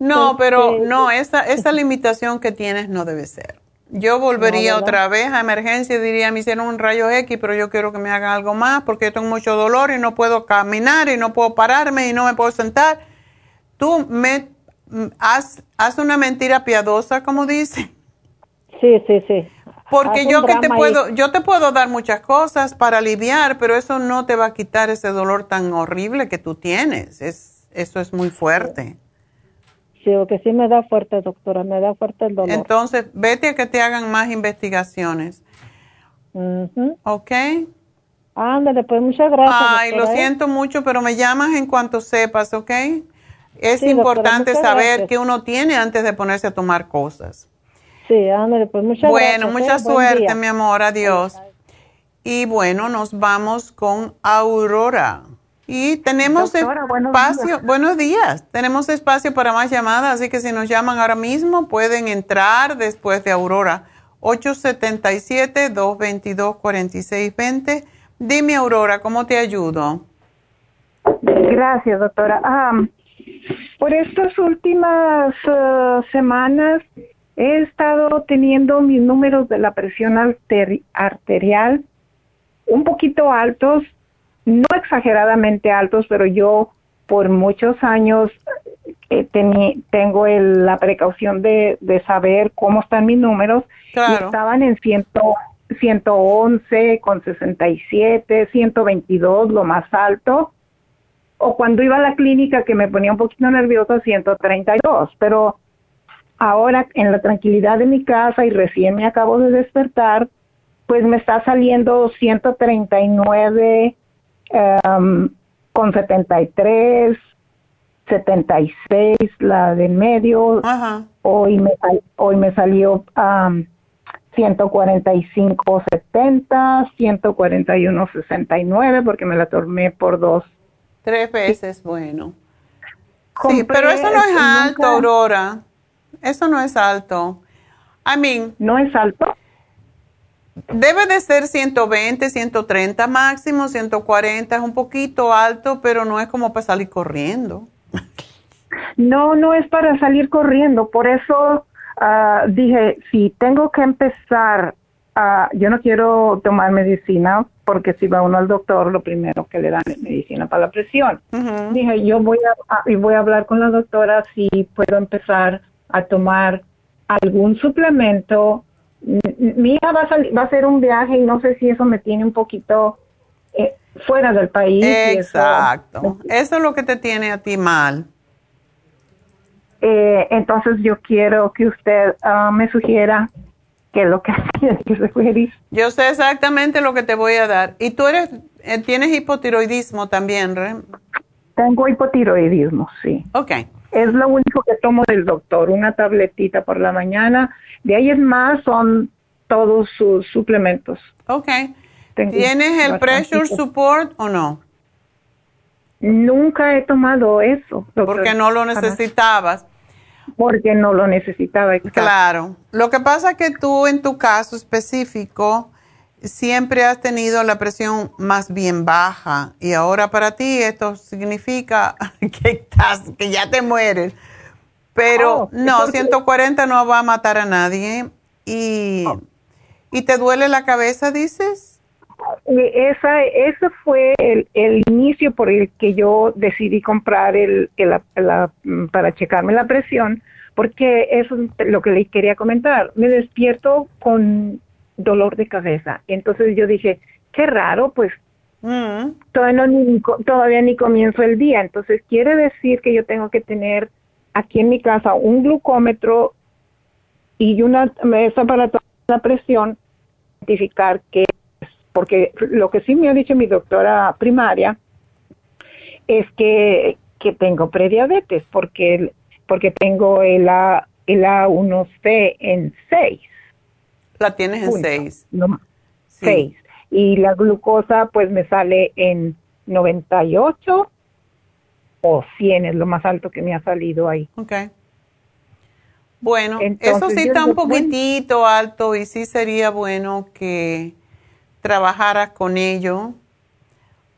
No, pero no, esa, esa *laughs* limitación que tienes no debe ser. Yo volvería otra vez a emergencia y diría, me hicieron un rayo X, pero yo quiero que me hagan algo más porque yo tengo mucho dolor y no puedo caminar y no puedo pararme y no me puedo sentar. Tú me haz, haz una mentira piadosa, como dice. Sí, sí, sí. Porque yo que te puedo, yo te puedo dar muchas cosas para aliviar, pero eso no te va a quitar ese dolor tan horrible que tú tienes. Es, eso es muy fuerte. Sí, que sí me da fuerte, doctora, me da fuerte el dolor. Entonces, vete a que te hagan más investigaciones. ¿Ok? Ándale, pues muchas gracias. Ay, lo ¿eh? siento mucho, pero me llamas en cuanto sepas, ¿ok? Es importante saber qué uno tiene antes de ponerse a tomar cosas. Sí, ándale, pues muchas bueno, gracias. Bueno, mucha ¿eh? suerte, mi amor, adiós. Y bueno, nos vamos con Aurora. Y tenemos espacio, buenos días. tenemos espacio para más llamadas, así que si nos llaman ahora mismo pueden entrar después de Aurora. 877-222-4620. Dime, Aurora, ¿cómo te ayudo? Gracias, doctora. por estas últimas uh, semanas he estado teniendo mis números de la presión arterial un poquito altos no exageradamente altos, pero yo por muchos años eh, tengo la precaución de, saber cómo están mis números. Y estaban en ciento, 111 con 67, 122 lo más alto. O cuando iba a la clínica que me ponía un poquito nerviosa, 132. Pero ahora en la tranquilidad de mi casa y recién me acabo de despertar, pues me está saliendo 139 um, con 73, 76 la del medio. Hoy me hoy me salió um, 145 70, 141 69 porque me la tomé por dos. Tres veces, bueno. sí, pero eso no es alto, Aurora. Eso no es alto. I mean, no es alto. Debe de ser 120, 130 máximo, 140 es un poquito alto, pero no es como para salir corriendo. No, no es para salir corriendo, por eso uh, dije, si tengo que empezar, uh, yo no quiero tomar medicina, porque si va uno al doctor, lo primero que le dan es medicina para la presión. Dije, yo voy a, y voy a hablar con la doctora si puedo empezar a tomar algún suplemento mi hija va a, va a hacer un viaje y no sé si eso me tiene un poquito eh, fuera del país. Exacto. Eso, es lo que te tiene a ti mal. Eh, entonces yo quiero que usted ah, me sugiera qué es lo que *laughs* que Yo sé exactamente lo que te voy a dar. ¿Y tú eres, eh, tienes hipotiroidismo también, Re? Tengo hipotiroidismo, sí. Ok. Es lo único que tomo del doctor, una tabletita por la mañana de ahí es más son todos sus suplementos. Ok. ¿Tienes el pressure support o no? Nunca he tomado eso. Porque no lo necesitabas. Porque no lo necesitaba. Claro. Lo que pasa es que tú en tu caso específico siempre has tenido la presión más bien baja y ahora para ti esto significa *laughs* que, estás, que ya te mueres pero oh, no, 140 no va a matar a nadie. ¿Y, oh. ¿y te duele la cabeza, dices? Esa, ese fue el, inicio por el que yo decidí comprar el, para checarme la presión, porque eso es lo que le quería comentar. Me despierto con dolor de cabeza. Entonces yo dije, qué raro, pues mm. todavía, ni, todavía ni comienzo el día. Entonces quiere decir que yo tengo que tener aquí en mi casa un glucómetro y una mesa para tomar la presión, identificar qué es, porque lo que sí me ha dicho mi doctora primaria es que, que tengo prediabetes, porque, porque tengo el, A, el A1C en 6. La tienes en 6. 6. Y la glucosa pues me sale en 98 o 100 es lo más alto que me ha salido ahí. Ok. Bueno, eso sí está un poquitito alto y sí sería bueno que trabajaras con ello.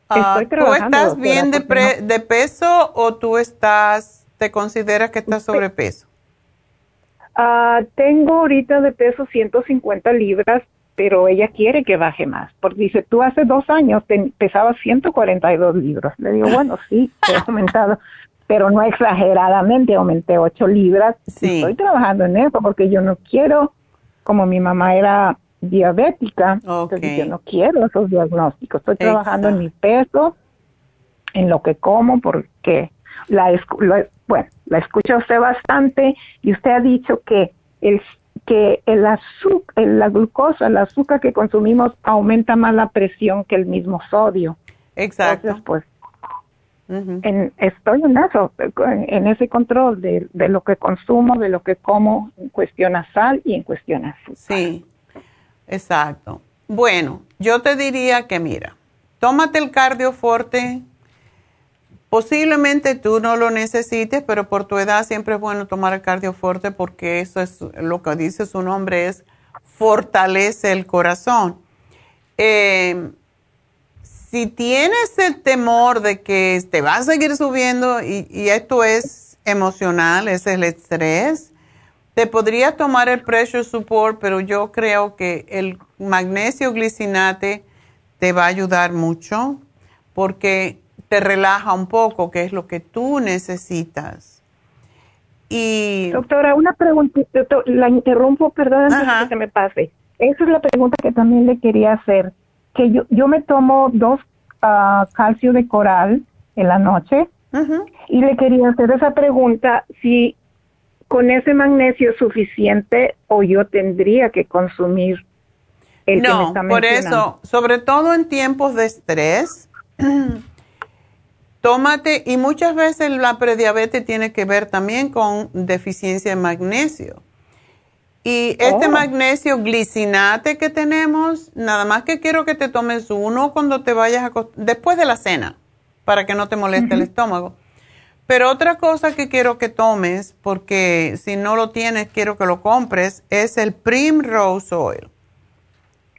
Ah, ¿Tú estás bien de, de, peso o tú estás, te consideras que estás sobrepeso? Ah, tengo ahorita de peso 150 libras, pero ella quiere que baje más, porque dice, tú hace dos años te pesabas 142 libras. Le digo, bueno, sí, he *laughs* aumentado, pero no exageradamente, aumenté 8 libras. Sí. Estoy trabajando en eso porque yo no quiero, como mi mamá era diabética, entonces yo no quiero esos diagnósticos. Estoy trabajando en mi peso, en lo que como, porque la, la- bueno, la escucha usted bastante y usted ha dicho que el que el azúcar, la glucosa, el azúcar que consumimos aumenta más la presión que el mismo sodio. Exacto. Entonces, pues, en- estoy en eso, en, en ese control de, de lo que consumo, de lo que como en cuestión a sal y en cuestión a azúcar. Sí, exacto. Bueno, yo te diría que mira, tómate el cardioforte. Posiblemente tú no lo necesites, pero por tu edad siempre es bueno tomar el cardioforte porque eso es lo que dice su nombre, es fortalece el corazón. Eh, si tienes el temor de que te va a seguir subiendo y, y esto es emocional, es el estrés, te podría tomar el pressure support, pero yo creo que el magnesio glicinate te va a ayudar mucho porque te relaja un poco, que es lo que tú necesitas. Y Doctora, una pregunta, doctor, la interrumpo, perdón, antes que se me pase. Esa es la pregunta que también le quería hacer. Que yo, yo me tomo dos ah, calcio de coral en la noche y le quería hacer esa pregunta si con ese magnesio es suficiente o yo tendría que consumir el que me no, está por eso, sobre todo en tiempos de estrés, *clears throat* tómate, y muchas veces la prediabetes tiene que ver también con deficiencia de magnesio. Y este Oh. magnesio glicinate que tenemos, nada más que quiero que te tomes uno cuando te vayas a después de la cena, para que no te moleste el estómago. Pero otra cosa que quiero que tomes, porque si no lo tienes, quiero que lo compres, es el Primrose Oil.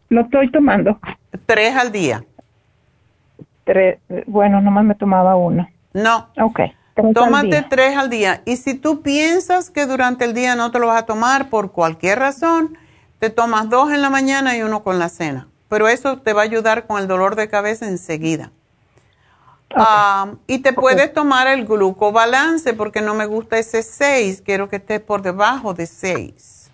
Lo estoy tomando. Tres al día. Tres, bueno, nomás me tomaba uno. No. Ok. tres al Tómate día. tres al día. Y si tú piensas que durante el día no te lo vas a tomar por cualquier razón, te tomas dos en la mañana y uno con la cena. Pero eso te va a ayudar con el dolor de cabeza enseguida. Y te puedes tomar el glucobalance porque no me gusta ese 6, quiero que esté por debajo de 6.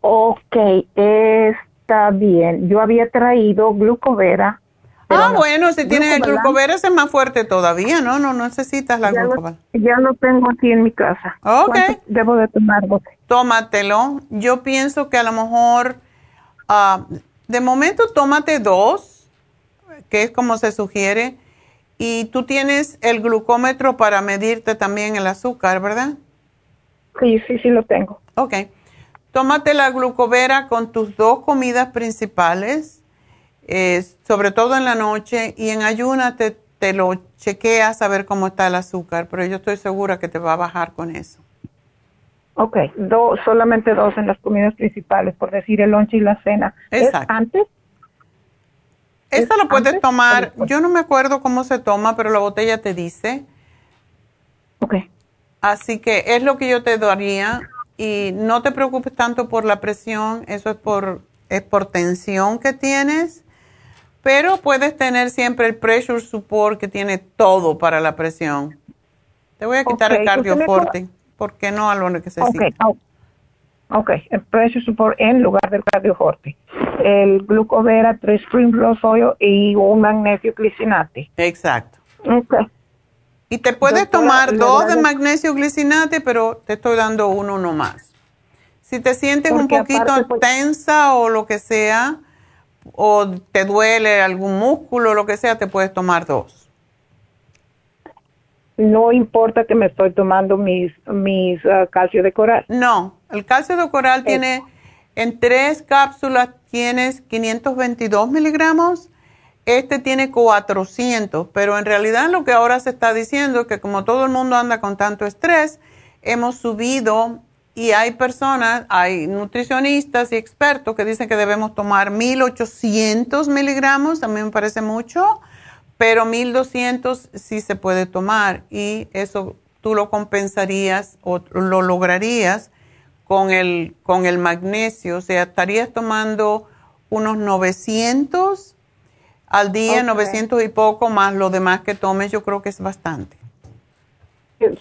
Ok, está bien. Yo había traído glucovera. Ah, no. bueno, si tienes el glucovera ese es más fuerte todavía, ¿no? No, no necesitas la ya lo- glucobalance. Ya lo tengo aquí en mi casa. Ok. ¿Cuánto debo de tomarlo? tómatelo. Yo pienso que a lo mejor, ah, de momento tómate dos, que es como se sugiere, y tú tienes el glucómetro para medirte también el azúcar, ¿verdad? Sí, sí, sí lo tengo. Ok. Tómate la glucovera con tus dos comidas principales, eh, sobre todo en la noche, y en ayuna te, te lo chequeas a ver cómo está el azúcar, pero yo estoy segura que te va a bajar con eso. Ok, dos, solamente dos en las comidas principales, por decir el lonche y la cena. ¿Es Exacto. antes? Esta lo puedes antes tomar, yo no me acuerdo cómo se toma, pero la botella te dice. Ok. Así que es lo que yo te daría y no te preocupes tanto por la presión, eso es por, es por tensión que tienes, pero puedes tener siempre el pressure support que tiene todo para la presión. Te voy a quitar Ok, el cardioforte, porque no a lo que se Ok, au- ok, el pressure support en lugar del cardioforte. El glucovera, tres primrose oil y un magnesio glicinate. Exacto. Ok. Y te puedes Doctora, tomar dos de magnesio glicinate, pero te estoy dando uno nomás. Si te sientes un poquito aparte, pues- tensa o lo que sea, o te duele algún músculo lo que sea, te puedes tomar dos. No importa que me estoy tomando mis, mis ah, calcio de coral. No, el calcio de coral tiene, en tres cápsulas tienes 522 miligramos, este tiene 400, pero en realidad lo que ahora se está diciendo es que como todo el mundo anda con tanto estrés, hemos subido y hay personas, hay nutricionistas y expertos que dicen que debemos tomar 1800 miligramos, a mí me parece mucho, pero 1200 sí se puede tomar y eso tú lo compensarías o lo lograrías con el, con el magnesio. O sea, estarías tomando unos 900 al día, 900 y poco, más lo demás que tomes, yo creo que es bastante.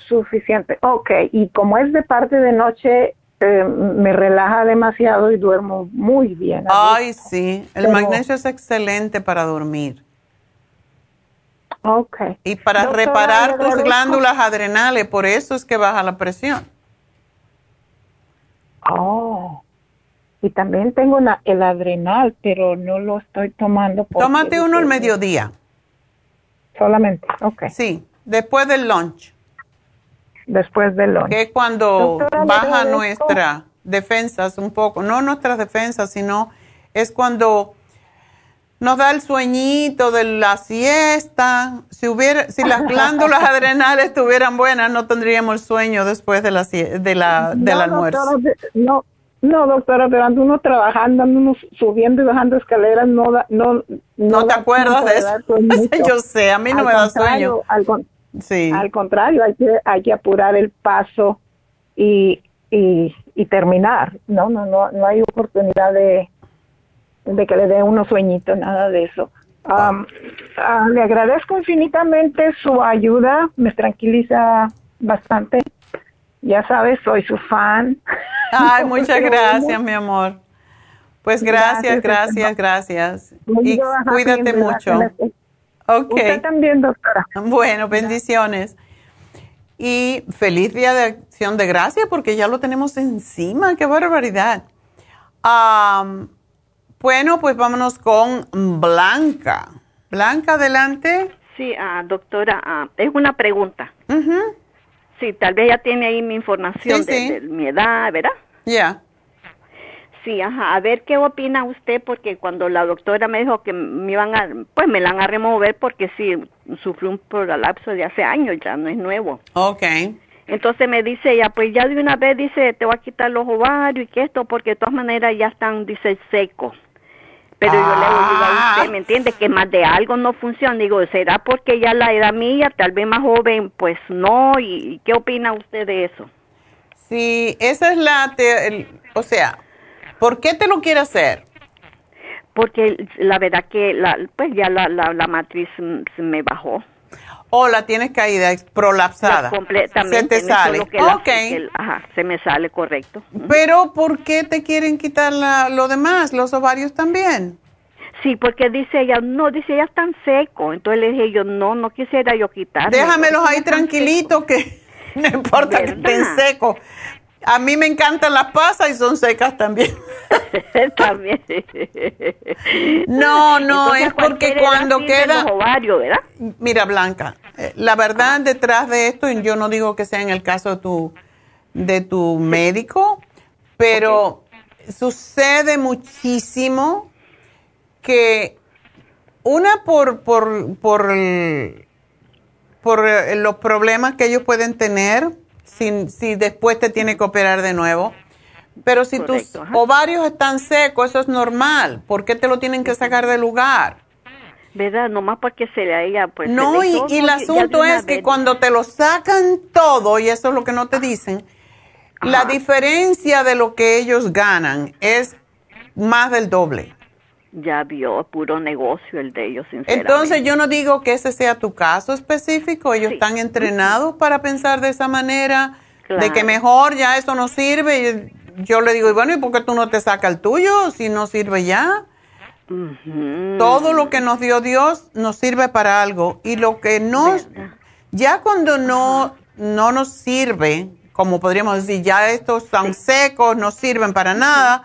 Suficiente. Ok, y como es de parte de noche, eh, me relaja demasiado y duermo muy bien. Ay, sí, el magnesio es excelente para dormir. Ok. Y para reparar tus glándulas adrenales, por eso es que baja la presión. Oh. Y también tengo el adrenal, pero no lo estoy tomando. Tómate uno al mediodía. Solamente, ok. Sí, después del lunch. Después del lunch. Que es cuando baja nuestra defensas un poco, no nuestras defensas, sino es cuando nos da el sueñito de la siesta. Si hubiera, si las *laughs* glándulas adrenales estuvieran buenas, no tendríamos el sueño después de la de la del almuerzo. no, no, doctora, pero ando uno trabajando, ando uno subiendo y bajando escaleras, no no no, te acuerdas de eso. *laughs* Yo sé, a mí no me da sueño. Al, sí. al contrario, hay que hay que apurar el paso y y, y terminar. No, no, no, no hay oportunidad de de que le dé unos sueñitos, nada de eso. Um, ah, le agradezco infinitamente su ayuda, me tranquiliza bastante. Ya sabes, soy su fan. Ay, *laughs* muchas gracias, mi amor. Pues gracias, gracias, gracias. Y cuídate mucho. Ok. Usted también, doctora. Bueno, bendiciones. Y feliz día de acción de gracia porque ya lo tenemos encima. ¡Qué barbaridad! bueno, pues vámonos con Blanca. Blanca, adelante. Sí, uh, doctora, uh, es una pregunta. Sí, tal vez ya tiene ahí mi información de, mi edad, ¿verdad? Ya. Sí, ajá. A ver qué opina usted, porque cuando la doctora me dijo que me iban a, pues me la van a remover porque sí, sufrió un prolapso de hace años, ya no es nuevo. Ok. Entonces me dice ella, pues ya de una vez dice, te voy a quitar los ovarios y que esto, porque de todas maneras ya están, dice, secos. Pero yo le digo a usted, ¿me entiende? Que más de algo no funciona. Digo, ¿será porque ya la edad mía, tal vez más joven, pues no? ¿Y qué opina usted de eso? Sí, esa es la, o sea, ¿por qué te lo quiere hacer? Porque la verdad que, la, pues ya la, la, la matriz me bajó. ¿O la tienes caída, prolapsada? completamente. Se te sale. ok. ajá, se me sale, correcto. Pero, ¿por qué te quieren quitar lo demás, los ovarios también? Sí, porque dice ella, no, dice ella están seco. Entonces le dije yo, no, no quisiera yo quitar. Déjamelos ahí tranquilitos que *laughs* no importa que estén secos. A mí me encantan las pasas y son secas también. *laughs* también. No, no, es porque cuando queda... ¿verdad? Mira, Blanca, eh, la verdad detrás de esto, y yo no digo que sea en el caso de tu, de tu médico, pero sucede muchísimo que una por, por, por, por eh, los problemas que ellos pueden tener, si, si después te tiene que operar de nuevo. Pero si tus ovarios están secos, eso es normal. ¿Por qué te lo tienen que sacar del lugar? ¿Verdad? Nomás porque se le haya pues. No, y, y, el asunto es que cuando te lo sacan todo, y eso es lo que no te dicen, la diferencia de lo que ellos ganan es más del doble. Ya vio, puro negocio el de ellos, sinceramente. Entonces yo no digo que ese sea tu caso específico, ellos están entrenados para pensar de esa manera, de que mejor ya eso no sirve. Yo le digo, y bueno, ¿y por qué tú no te sacas el tuyo si no sirve ya? Todo lo que nos dio Dios nos sirve para algo y lo que no, ya cuando no, no nos sirve, como podríamos decir, ya estos son secos, no sirven para nada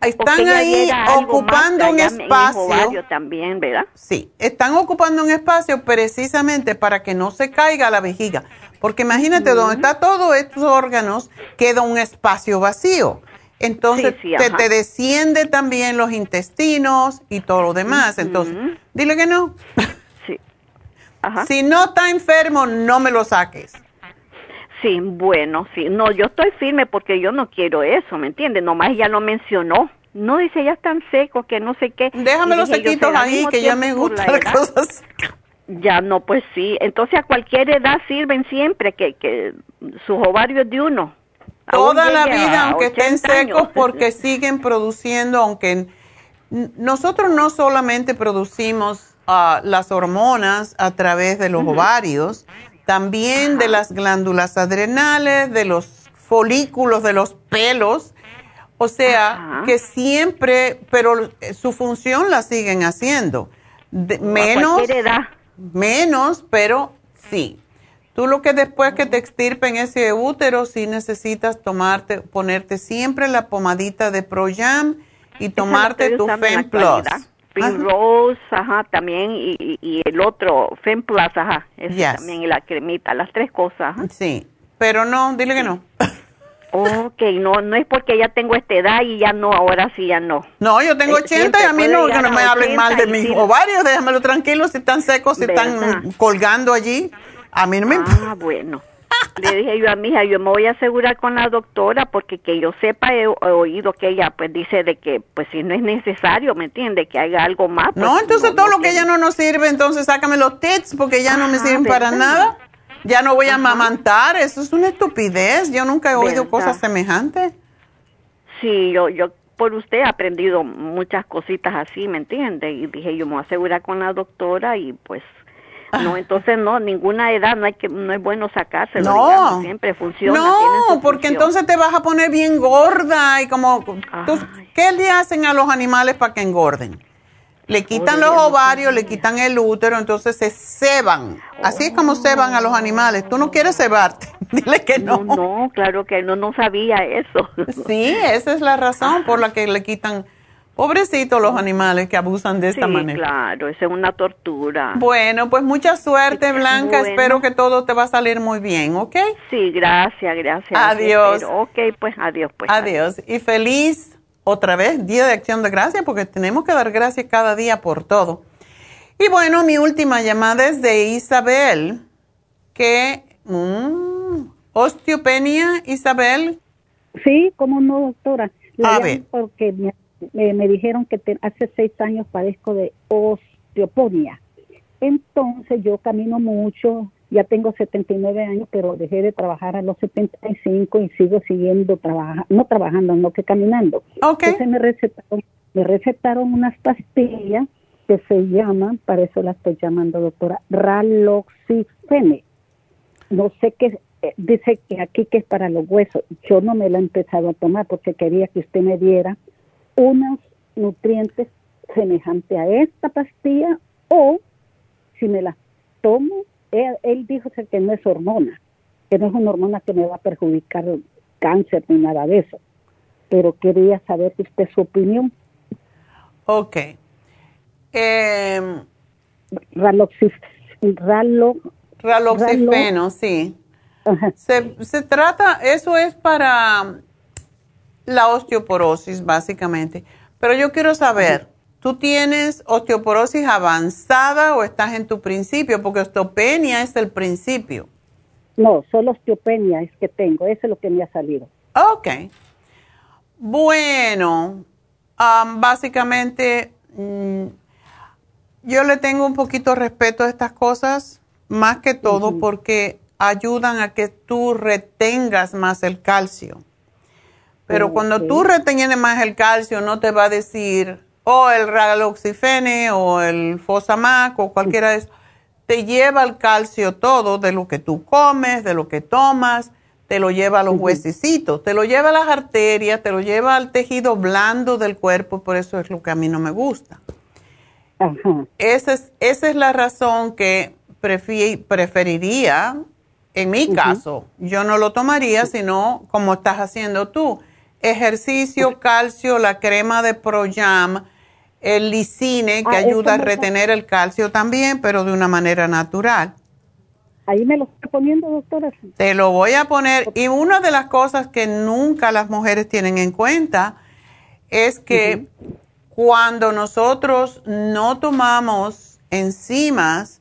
están ahí ocupando un espacio. también, ¿verdad? Sí, están ocupando un espacio precisamente para que no se caiga la vejiga. Porque imagínate, donde está todos estos órganos, queda un espacio vacío. Entonces te, desciende también los intestinos y todo lo demás. Entonces, dile que no. Sí. Si no está enfermo, no me lo saques. Sí, bueno, sí. No, yo estoy firme porque yo no quiero eso, ¿me entiendes? Nomás ella lo mencionó. No, dice, ya están secos, que no sé qué. Déjame los sequitos ahí, que ya me gustan las cosas Ya no, pues sí. Entonces a cualquier edad sirven siempre que, que sus ovarios de uno. Toda la vida, aunque estén secos, porque siguen produciendo, aunque nosotros no solamente producimos ah, las hormonas a través de los ovarios, también de las glándulas adrenales, de los folículos de los pelos, o sea, que siempre, pero su función la siguen haciendo. menos, menos, pero sí. Tú lo que después que te extirpen ese útero, sí necesitas tomarte, ponerte siempre la pomadita de Proyam y tomarte tu Fem Plus. Rose, ajá, también, y, el otro, Fem Plus, ajá, también, y la cremita, las tres cosas. Sí, pero no, dile que no. Ok, no, no es porque ya tengo esta edad y ya no, ahora sí ya no. No, yo tengo 80 eh, y a mí no, que no me hablen mal de mis ovarios, déjamelo tranquilo, si están secos, si están colgando allí, a mí no me Ah, bueno. Le dije yo a mi hija, yo me voy a asegurar con la doctora porque que yo sepa, he, oído que ella pues dice de que pues si no es necesario, ¿me entiende? Que haga algo más. Pues, no, entonces todo lo que ella no nos sirve, entonces sácame los tits porque ya no me sirven para nada ya no voy a amamantar, eso es una estupidez, yo nunca he oído cosas semejantes. Sí, yo, yo por usted he aprendido muchas cositas así, ¿me entiende? Y dije, yo me voy a asegurar con la doctora y pues no, ah. entonces no, ninguna edad no hay que no es bueno sacárselo, no. siempre funciona. No, porque entonces te vas a poner bien gorda y como ¿qué le hacen a los animales para que engorden? Le quitan los ovarios, le quitan el útero, entonces se ceban. Así es como ceban a los animales. Tú no quieres cebarte. *laughs* Dile que no. No, no, claro que no, no sabía eso. Sí, esa es la razón por la que le quitan. Pobrecitos los animales que abusan de esta manera. Claro, esa es una tortura. Bueno, pues mucha suerte, Blanca. Espero que todo te va a salir muy bien, ¿ok? Sí, gracias, gracias. Adiós. Ok, pues adiós. Pues, adiós. Y feliz otra vez, Día de Acción de Gracias, porque tenemos que dar gracias cada día por todo. Y bueno, mi última llamada es de Isabel, que... Mm, osteopenia, Isabel. Sí, como no, doctora. A ver. Porque me, dijeron que hace seis años padezco de osteopenia. Entonces yo camino mucho, ya tengo 79 años, pero dejé de trabajar a los 75 y sigo siguiendo trabajando, no trabajando, no que caminando. Okay. Entonces me recetaron, me recetaron unas pastillas que se llaman, para eso la estoy llamando doctora, raloxifene. No sé qué, eh, dice que aquí que es para los huesos. Yo no me la he empezado a tomar porque quería que usted me diera unos nutrientes semejantes a esta pastilla o si me las tomo él, dijo que no es hormona, que no es una hormona que me va a perjudicar cáncer ni nada de eso. Pero quería saber usted su opinión. Ok. Eh, Raloxifeno, sí. Se, se trata, eso es para la osteoporosis, básicamente. Pero yo quiero saber, ¿Tú tienes osteoporosis avanzada o estás en tu principio? Porque osteopenia es el principio. No, solo osteopenia es que tengo, eso es lo que me ha salido. Ok. Bueno, básicamente mm, yo le tengo un poquito respeto a estas cosas, más que todo porque ayudan a que tú retengas más el calcio. Pero cuando tú retienes más el calcio, no te va a decir, o el raloxifene o el fosamac o cualquiera de esos, te lleva el calcio todo de lo que tú comes, de lo que tomas, te lo lleva a los huesecitos, te lo lleva a las arterias, te lo lleva al tejido blando del cuerpo, por eso es lo que a mí no me gusta. Esa, es, esa es la razón que preferiría, en mi caso, yo no lo tomaría, sino como estás haciendo tú, ejercicio, calcio, la crema de Proyam, el lisine que ah, ayuda a retener el calcio también, pero de una manera natural. Ahí me lo estoy poniendo, doctora. Te lo voy a poner. Y una de las cosas que nunca las mujeres tienen en cuenta es que cuando nosotros no tomamos enzimas,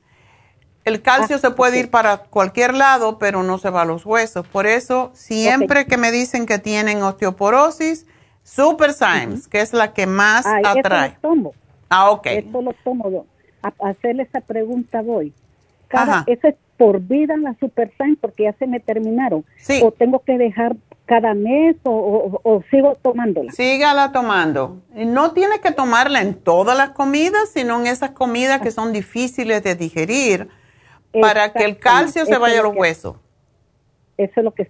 el calcio ah, se puede ir para cualquier lado, pero no se va a los huesos. Por eso, siempre que me dicen que tienen osteoporosis, Super Science, que es la que más atrae. Esto lo tomo. Ah, ok. Esto lo tomo. a, hacerle esa pregunta voy. Cada, ¿Eso es por vida la Super Sign porque ya se me terminaron? ¿O tengo que dejar cada mes o, sigo tomándola? Sígala tomando. No tiene que tomarla en todas las comidas, sino en esas comidas que son difíciles de digerir para que el calcio se vaya a los huesos. Eso es lo que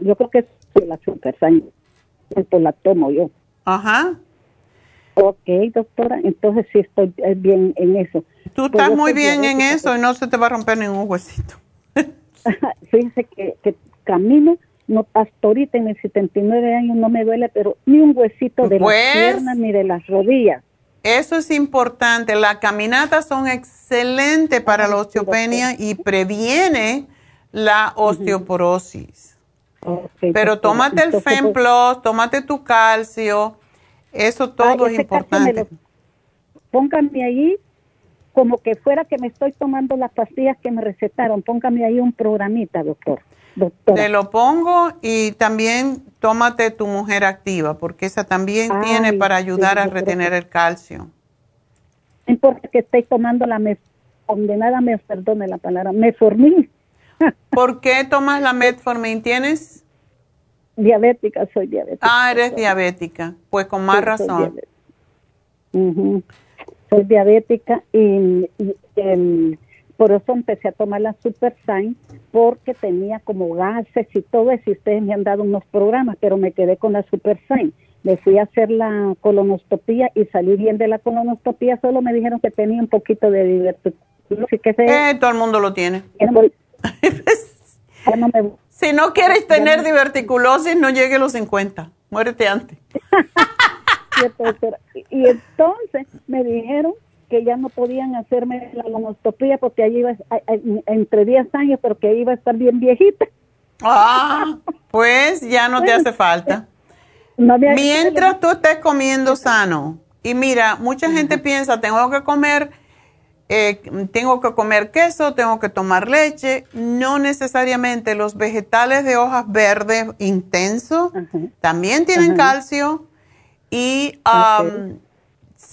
yo creo que es la Super Sign. Pues la tomo yo. Ajá. Ok, doctora, entonces sí estoy eh, bien en eso. Tú pues estás muy bien en eso y no se te va a romper ningún huesito. Fíjese que, que camino, no, hasta ahorita en mis 79 años no me duele, pero ni un huesito de las pues, piernas ni de las rodillas. Eso es importante. Las caminatas son excelentes para la osteopenia y previene la osteoporosis. pero tómate el Femplos, tómate tu calcio eso todo es importante. póngame ahí como que fuera que me estoy tomando las pastillas que me recetaron. Póngame ahí un programita, doctor. Te lo pongo y también tómate tu mujer activa, porque esa también tiene para ayudar a retener el calcio. No importa que tomando la condenada, me perdone la palabra, metformin. *laughs* ¿Por qué tomas la metformin? ¿Tienes? Diabética, soy diabética. Ah, eres diabética, pues con más razón. Soy, diabética y, por eso empecé a tomar la Super Sign porque tenía como gases y todo eso y ustedes me han dado unos programas, pero me quedé con la Super Sign. Me fui a hacer la colonoscopía y salí bien de la colonoscopía, solo me dijeron que tenía un poquito de diverticulosis. eh, todo el mundo lo tiene. *laughs* *laughs* no me, si no quieres tener diverticulosis, no llegue a los 50. Muérete antes. *laughs* y entonces me dijeron que ya no podían hacerme la colonoscopia porque allí iba entre 10 años, pero que iba a estar bien viejita. Ah, pues ya no te hace falta. Mientras tú estés comiendo sano. Y mira, mucha gente piensa, tengo que comer eh, tengo que comer queso, tengo que tomar leche. No necesariamente los vegetales de hojas verdes intensos también tienen calcio. Y um,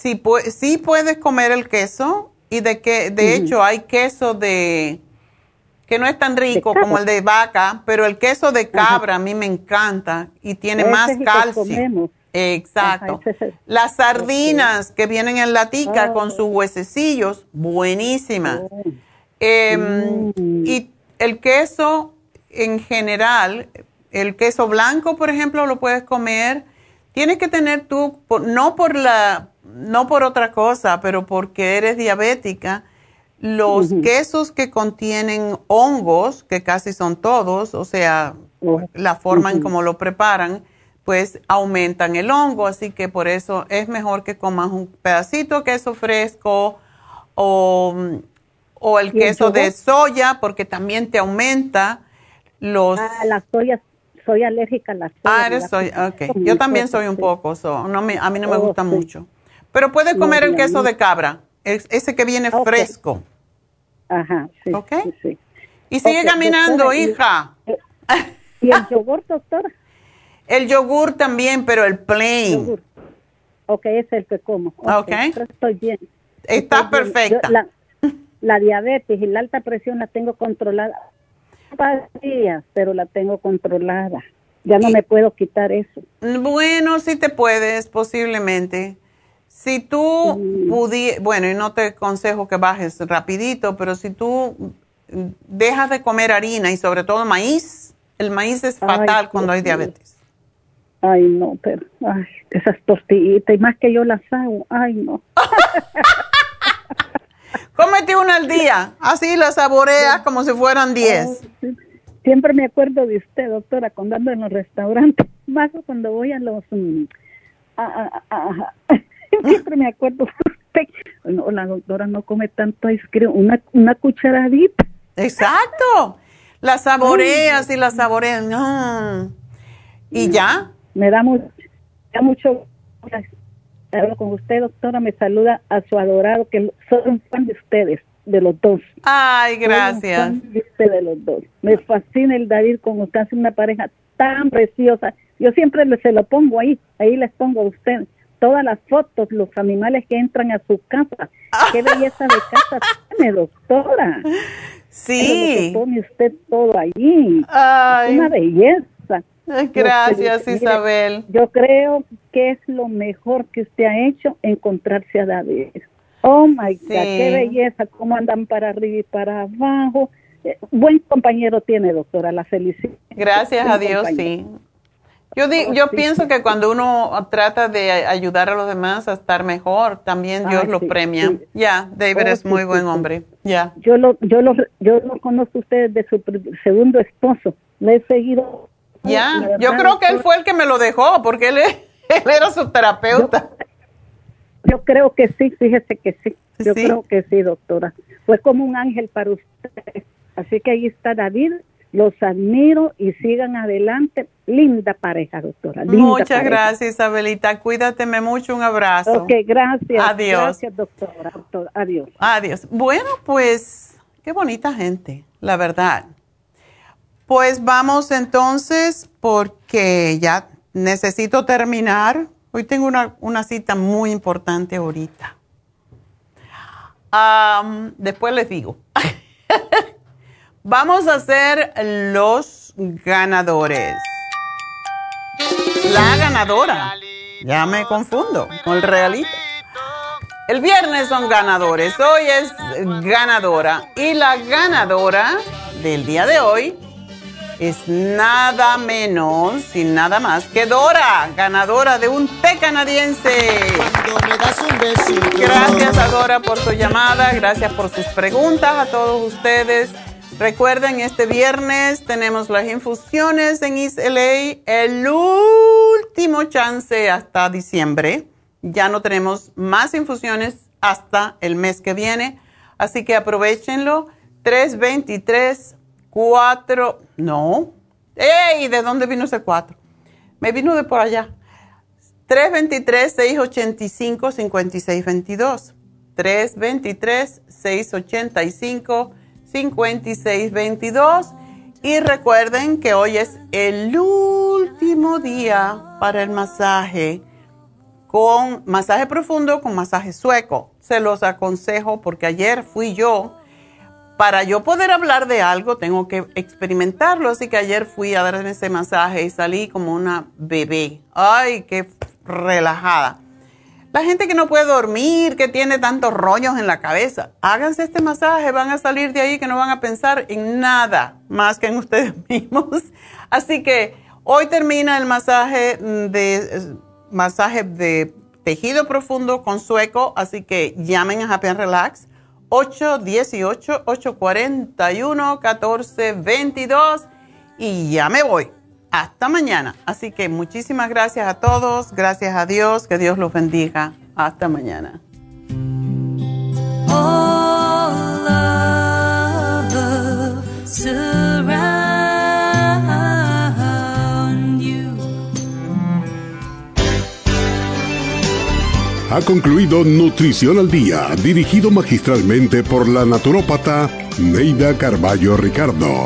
si, puedes comer el queso, y de que de hecho hay queso de que no es tan rico como el de vaca, pero el queso de cabra a mí me encanta y tiene más calcio. Exacto. Las sardinas que vienen en latica con oh. sus huesecillos, buenísimas. Oh. Em, mm. Y el queso en general, el queso blanco, por ejemplo, lo puedes comer. Tienes que tener tú, no por la, no por otra cosa, pero porque eres diabética, los quesos que contienen hongos, que casi son todos, o sea, oh. la forma en cómo lo preparan, pues aumentan el hongo, así que por eso es mejor que comas un pedacito de queso fresco o, el queso de soya, porque también te aumenta los... Ah, la soya, soy alérgica a la soya. Ah, eres soya, ok. Yo también soy un poco, no me, a mí no me oh, gusta mucho. Pero puedes comer el queso de cabra, ese que viene fresco. Ajá, sí. ¿Ok? Y sigue caminando, hija. ¿Y el yogur, doctora? El yogur también, pero el plain. Ok, es el que como. Ok. Estoy bien. Está perfecta. La, diabetes y la alta presión la tengo controlada. días, pero la tengo controlada. Ya no me puedo quitar eso. Bueno, sí te puedes, posiblemente. Si tú pudieras, bueno, y no te aconsejo que bajes rapidito, pero si tú dejas de comer harina y sobre todo maíz, el maíz es fatal cuando hay diabetes. Ay, no, pero ay, esas tortillitas, y más que yo las hago, ay, no. *laughs* Cómete una al día, así las saboreas como si fueran diez. Siempre me acuerdo de usted, doctora, cuando ando en los restaurantes, *laughs* más cuando voy a los... Mm, *laughs* siempre me acuerdo. No, la doctora no come tanto ice cream, una, una cucharadita. Exacto. Las saboreas y las saboreas. No. ¿Y ya? Me da mucho, me da mucho hablo con usted, doctora, me saluda a su adorado, que soy un fan de ustedes, de los dos. Ay, gracias. Soy un fan de, usted, de los dos. Me fascina el David con usted, hace una pareja tan preciosa. Yo siempre se lo pongo ahí, ahí les pongo a ustedes. Todas las fotos, los animales que entran a su casa. Qué *laughs* belleza de casa tiene, doctora. Sí. pone usted todo allí. una belleza. Gracias, Isabel. Yo creo que es lo mejor que usted ha hecho encontrarse a David. Oh my God, qué belleza, cómo andan para arriba y para abajo. Eh, buen compañero tiene, doctora, la felicidad. Gracias a Dios, sí. Yo, oh, yo pienso que cuando uno trata de ayudar a los demás a estar mejor, también Dios lo premia. Ya, David oh, es muy buen hombre. Ya. Yo lo, yo lo, yo lo conozco usted de su segundo esposo. Le he seguido. Ya, yo creo que él fue el que me lo dejó, porque él, *laughs* él era su terapeuta. Yo, creo que sí, fíjese que sí. Yo creo que sí, doctora. Fue como un ángel para usted. Así que ahí está David los admiro y sigan adelante. Linda pareja, doctora. Muchas gracias, Isabelita. Cuídateme mucho. Un abrazo. Ok, gracias. Adiós. Gracias, doctora. Adiós. Adiós. Bueno, pues, qué bonita gente, la verdad. Pues vamos entonces, porque ya necesito terminar. Hoy tengo una, una cita muy importante ahorita. después les digo. *laughs* Vamos a hacer los ganadores. La ganadora. Ya me confundo con el realito. El viernes son ganadores, hoy es ganadora. Y la ganadora del día de hoy es nada menos y nada más que Dora, ganadora de un té canadiense. Gracias a Dora por su llamada, gracias por sus preguntas a todos ustedes. Recuerden, este viernes tenemos las infusiones en East LA, el último chance hasta diciembre. Ya no tenemos más infusiones hasta el mes que viene, así que aprovechenlo. 323 4 no. ¡Ey! ¿De dónde vino ese 4? Me vino de por allá. 323-685-5622. 323-685-5622. 5622. Y recuerden que hoy es el último día para el masaje con masaje profundo, con masaje sueco. Se los aconsejo porque ayer fui yo. Para yo poder hablar de algo, tengo que experimentarlo. Así que ayer fui a dar ese masaje y salí como una bebé. Ay, qué relajada. La gente que no puede dormir, que tiene tantos rollos en la cabeza, háganse este masaje, van a salir de ahí que no van a pensar en nada más que en *laughs* ustedes mismos. Así que hoy termina el masaje de masaje de tejido profundo con sueco, así que llamen a Happy and Relax 818-841-1422 y ya me voy hasta mañana. Así que muchísimas gracias a todos, gracias a Dios, que Dios los bendiga. Hasta mañana. Ha concluido Nutrición al Día, dirigido magistralmente por la naturópata Neida Carballo Ricardo.